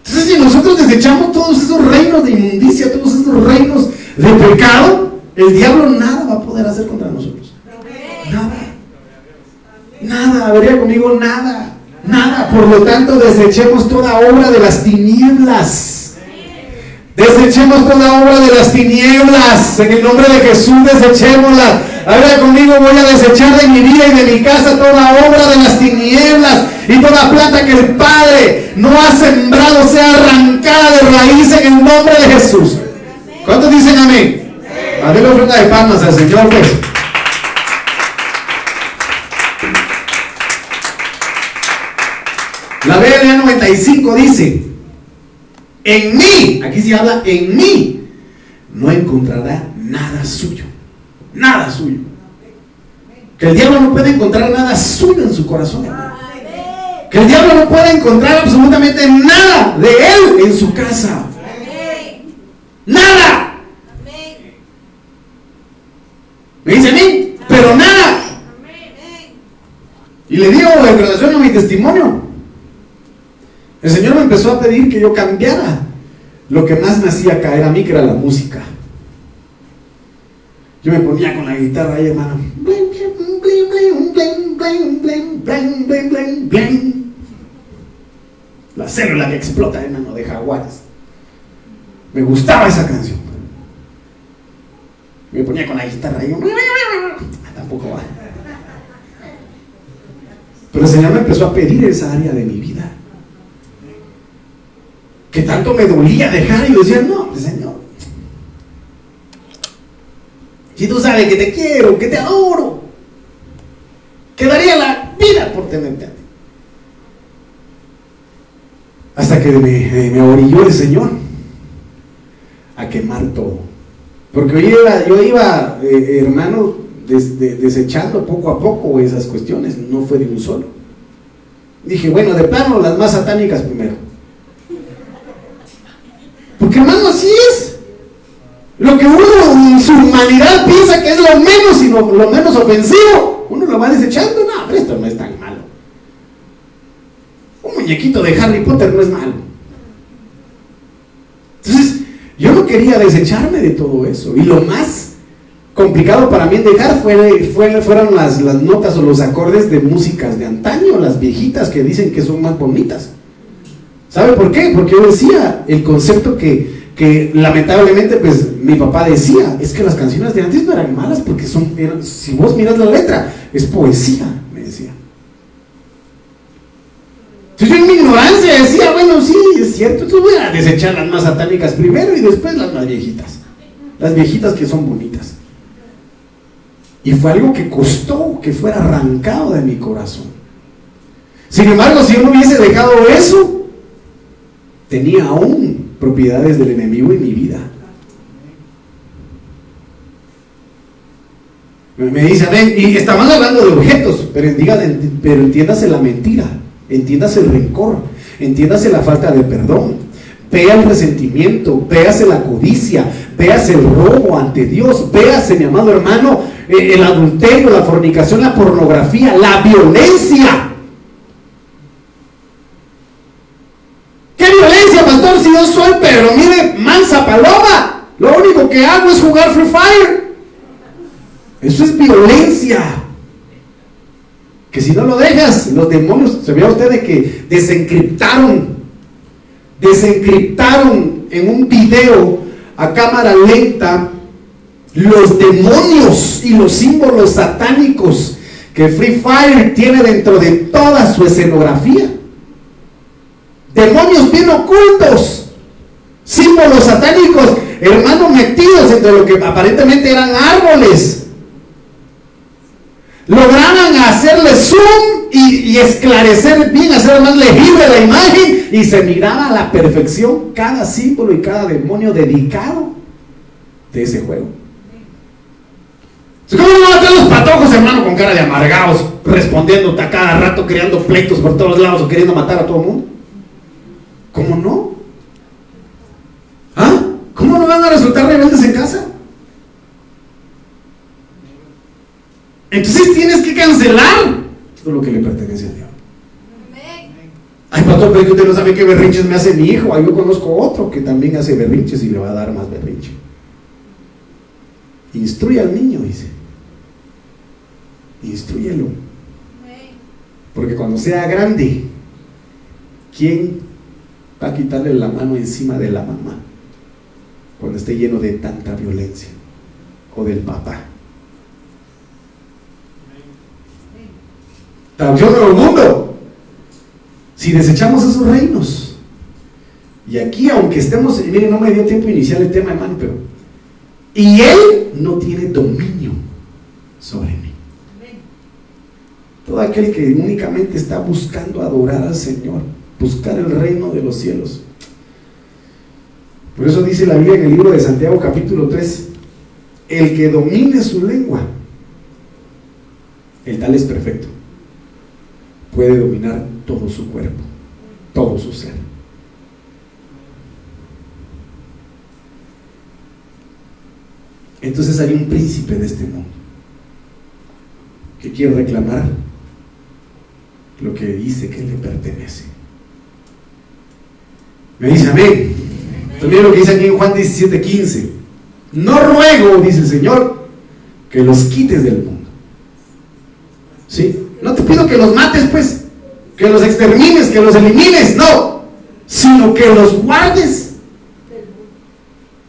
Entonces, si nosotros desechamos todos esos reinos de inmundicia, todos esos reinos de pecado, el diablo nada va a poder hacer contra nosotros. Nada. Nada, vería conmigo nada. Nada. Por lo tanto, desechemos toda obra de las tinieblas. Desechemos toda obra de las tinieblas. En el nombre de Jesús, desechémosla. Habla conmigo, voy a desechar de mi vida y de mi casa toda obra de las tinieblas y toda planta que el Padre no ha sembrado sea arrancada de raíz en el nombre de Jesús. ¿Cuántos dicen amén? Adele ofrenda de palmas al Señor, pues. La BLA 95 dice, en mí, aquí se habla, en mí, no encontrará nada suyo. Nada suyo. Que el diablo no puede encontrar nada suyo en su corazón. Que el diablo no puede encontrar absolutamente nada de él en su casa. Nada. Me dice a mí, pero nada. Y le digo en relación a mi testimonio, el Señor me empezó a pedir que yo cambiara lo que más me hacía caer a mí, que era la música. Yo me ponía con la guitarra ahí, hermano. La célula que explota, hermano, de jaguares. Me gustaba esa canción. Me ponía con la guitarra ahí. Ah, tampoco va. Pero el Señor me empezó a pedir esa área de mi vida. Que tanto me dolía dejar y decía, no, pues, Señor. Si tú sabes que te quiero, que te adoro, que daría la vida por tenerte a ti. Hasta que me, me orilló el Señor a quemar todo. Porque yo iba, yo iba eh, hermano, desechando poco a poco esas cuestiones, no fue de un solo. Dije, bueno, de plano las más satánicas primero. Porque hermano, así es. Lo que uno en su humanidad piensa que es lo menos y lo, menos ofensivo, uno lo va desechando. No, pero esto no es tan malo. Un muñequito de Harry Potter no es malo. Entonces, yo no quería desecharme de todo eso. Y lo más complicado para mí dejar fue, fueron las, las, notas o los acordes de músicas de antaño, las viejitas que dicen que son más bonitas. ¿Sabe por qué? Porque yo decía el concepto que, que lamentablemente pues mi papá decía, es que las canciones de antes no eran malas porque son, si vos miras la letra, es poesía, me decía. Entonces yo en mi ignorancia decía, bueno, sí, es cierto, entonces voy a desechar las más satánicas primero y después las más viejitas. Las viejitas que son bonitas. Y fue algo que costó que fuera arrancado de mi corazón. Sin embargo, si yo no hubiese dejado eso, tenía aún propiedades del enemigo en mi vida. Me dice, y estamos hablando de objetos, pero, pero entiéndase la mentira, entiéndase el rencor, entiéndase la falta de perdón, vea el resentimiento, véase la codicia, véase el robo ante Dios, véase, mi amado hermano, eh, el adulterio, la fornicación, la pornografía, la violencia. ¿Qué violencia, pastor? Si yo soy, pero mansa paloma. Lo único que hago es jugar Free Fire. Eso es violencia. Que si no lo dejas, los demonios, se vea usted de que desencriptaron, desencriptaron en un video a cámara lenta los demonios y los símbolos satánicos que Free Fire tiene dentro de toda su escenografía. Demonios bien ocultos, símbolos satánicos, hermanos metidos entre lo que aparentemente eran árboles. Lograban hacerle zoom y, esclarecer bien, hacer más legible la imagen y se miraba a la perfección cada símbolo y cada demonio dedicado de ese juego. ¿Cómo no van a tener los patojos, hermano, con cara de amargados, respondiendo a cada rato, creando pleitos por todos lados o queriendo matar a todo el mundo? ¿Cómo no? ¿Ah? ¿Cómo no van a resultar rebeldes en casa? Entonces tienes que cancelar todo lo que le pertenece a Dios. Ay, pastor, pero usted no sabe qué berrinches me hace mi hijo. Ay, yo conozco otro que también hace berrinches y le va a dar más berrinche. Instruye al niño, dice instruyelo. Porque cuando sea grande, ¿quién va a quitarle la mano encima de la mamá? Cuando esté lleno de tanta violencia. O del papá. Traducción del mundo. Si desechamos esos reinos. Y aquí, aunque estemos, miren, no me dio tiempo iniciar el tema, hermano, pero. Y él no tiene dominio sobre mí. Todo aquel que únicamente está buscando adorar al Señor, buscar el reino de los cielos. Por eso dice la Biblia en el libro de Santiago capítulo 3, el que domine su lengua, el tal es perfecto, puede dominar todo su cuerpo, todo su ser. Entonces hay un príncipe de este mundo que quiere reclamar lo que dice que le pertenece. Me dice amén. También lo que dice aquí en Juan 17, 15. No ruego, dice el Señor, que los quites del mundo. ¿Sí? No te pido que los mates, pues, que los extermines, que los elimines, no, sino que los guardes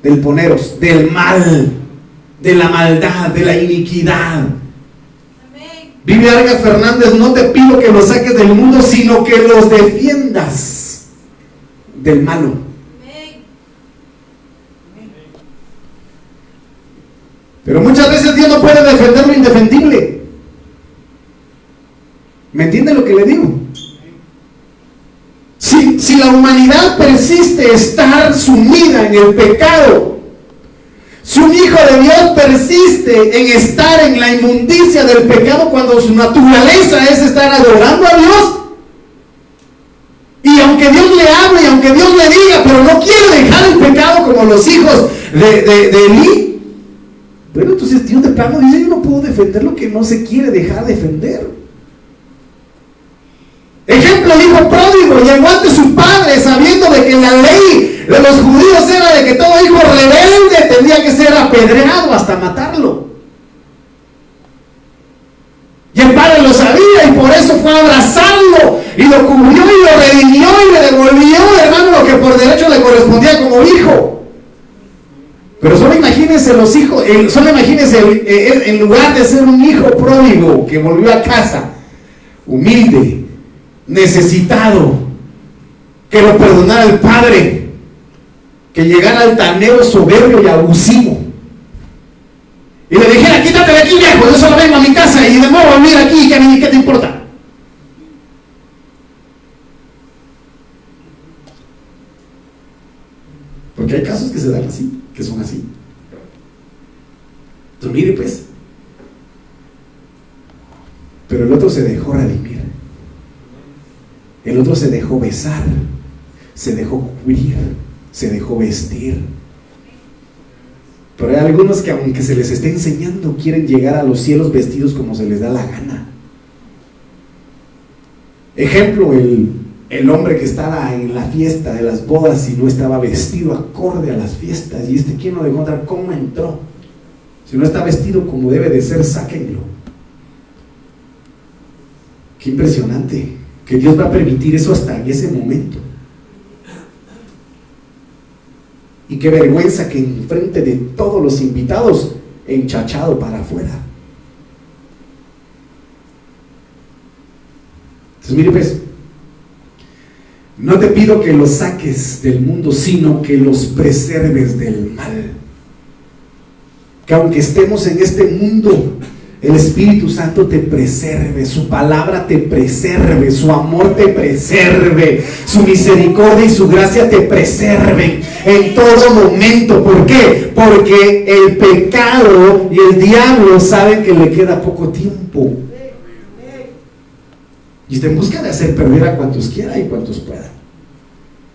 del poneros, del mal, de la maldad, de la iniquidad. Vive Argas Fernández, no te pido que los saques del mundo, sino que los defiendas del malo. Pero muchas veces Dios no puede defender lo indefendible. ¿Me entiende lo que le digo? Si, si la humanidad persiste estar sumida en el pecado, si un hijo de Dios persiste en estar en la inmundicia del pecado cuando su naturaleza es estar adorando a Dios, y aunque Dios le hable y aunque Dios le diga, pero no quiere dejar el pecado como los hijos de, de, bueno, entonces Dios de plano dice, yo no puedo defender lo que no se quiere dejar defender. Ejemplo, hijo pródigo, llegó ante su padre sabiendo de que la ley de los judíos era de que todo hijo rebelde tendría que ser apedreado hasta matarlo. Y el padre lo sabía y por eso fue a abrazarlo y lo cubrió y lo redimió y le devolvió, hermano, lo que por derecho le correspondía como hijo. Pero solo imagínense los hijos, solo imagínense en lugar de ser un hijo pródigo que volvió a casa, humilde, necesitado, que lo perdonara el padre, que llegara altanero, soberbio y abusivo. Y le dijera, quítate de aquí viejo, yo solo vengo a mi casa y de nuevo a vivir aquí, ¿qué, ¿qué te importa? Porque hay casos que se dan así que son así. Entonces, mire pues. Pero el otro se dejó redimir. El otro se dejó besar, se dejó cubrir, se dejó vestir. Pero hay algunos que aunque se les esté enseñando, quieren llegar a los cielos vestidos como se les da la gana. Ejemplo, el el hombre que estaba en la fiesta de las bodas y no estaba vestido acorde a las fiestas. Y este quien no dejó entrar, ¿cómo entró? Si no está vestido como debe de ser, sáquenlo. Qué impresionante que Dios va a permitir eso hasta en ese momento. Y qué vergüenza que en frente de todos los invitados, enchachado para afuera. Entonces, mire pues, no te pido que los saques del mundo, sino que los preserves del mal. Que aunque estemos en este mundo, el Espíritu Santo te preserve, su palabra te preserve, su amor te preserve, su misericordia y su gracia te preserven en todo momento. ¿Por qué? Porque el pecado y el diablo saben que le queda poco tiempo. Y está en busca de hacer perder a cuantos quiera y cuantos puedan.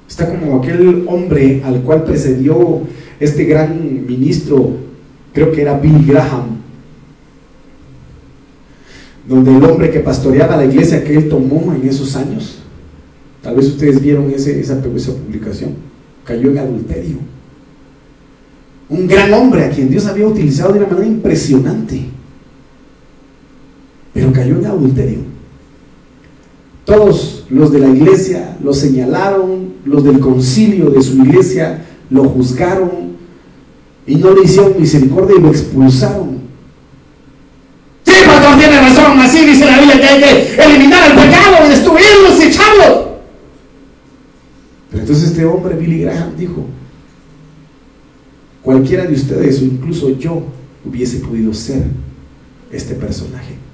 Está como aquel hombre al cual precedió este gran ministro, creo que era Bill Graham, donde el hombre que pastoreaba la iglesia que él tomó en esos años, tal vez ustedes vieron ese, esa, esa publicación, cayó en adulterio. Un gran hombre a quien Dios había utilizado de una manera impresionante, pero cayó en adulterio. Todos los de la iglesia lo señalaron, los del concilio de su iglesia lo juzgaron y no le hicieron misericordia y lo expulsaron. Sí, pastor, tiene razón, así dice la Biblia que hay que eliminar el pecado, destruirlos y echarlos. Pero entonces este hombre, Billy Graham, dijo, cualquiera de ustedes o incluso yo hubiese podido ser este personaje.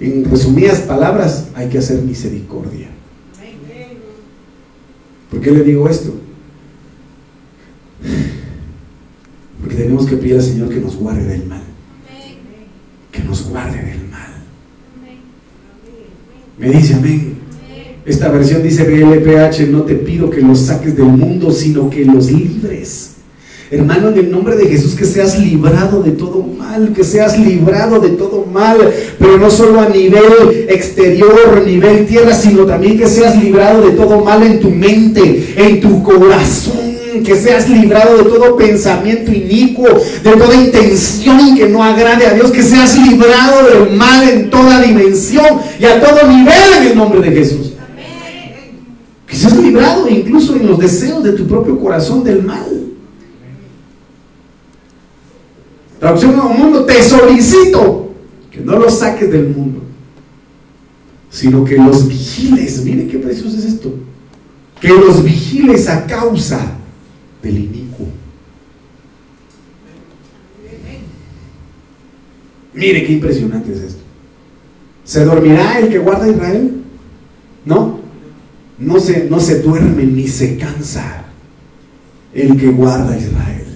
En resumidas palabras, hay que hacer misericordia. ¿Por qué le digo esto? Porque tenemos que pedir al Señor que nos guarde del mal. Que nos guarde del mal. Me dice amén. Esta versión dice BLPH, no te pido que los saques del mundo, sino que los libres. Hermano, en el nombre de Jesús, que seas librado de todo mal, que seas librado de todo pero no solo a nivel exterior, nivel tierra, sino también que seas librado de todo mal en tu mente, en tu corazón, que seas librado de todo pensamiento inicuo, de toda intención que no agrade a Dios, que seas librado del mal en toda dimensión y a todo nivel en el nombre de Jesús. Que seas librado incluso en los deseos de tu propio corazón del mal. Traducción a un mundo, te solicito no los saques del mundo, sino que los vigiles. Mire qué precioso es esto. Que los vigiles a causa del inicuo. Mire qué impresionante es esto. ¿Se dormirá el que guarda Israel? No. No se, no se duerme ni se cansa el que guarda Israel.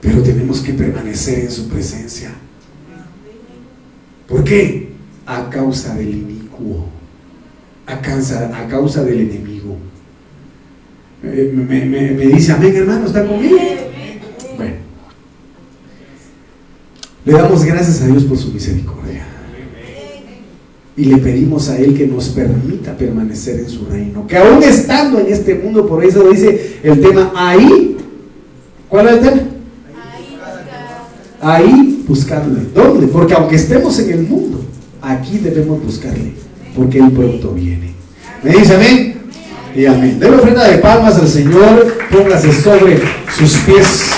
Pero tenemos que permanecer en su presencia. ¿Por qué? A causa del inicuo, a causa, a causa del enemigo. Eh, me, dice, amén hermano, ¿está conmigo? Bueno, le damos gracias a Dios por su misericordia. Y le pedimos a Él que nos permita permanecer en su reino. Que aún estando en este mundo, por eso dice el tema ahí. ¿Cuál es el tema? Ahí buscarle. ¿Dónde? Porque aunque estemos en el mundo, aquí debemos buscarle. Porque Él pronto viene. ¿Me dice amén? Y amén. la ofrenda de palmas al Señor. Póngase sobre sus pies.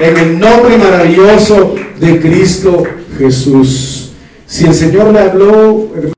En el nombre maravilloso de Cristo Jesús. Si el Señor le habló, hermano.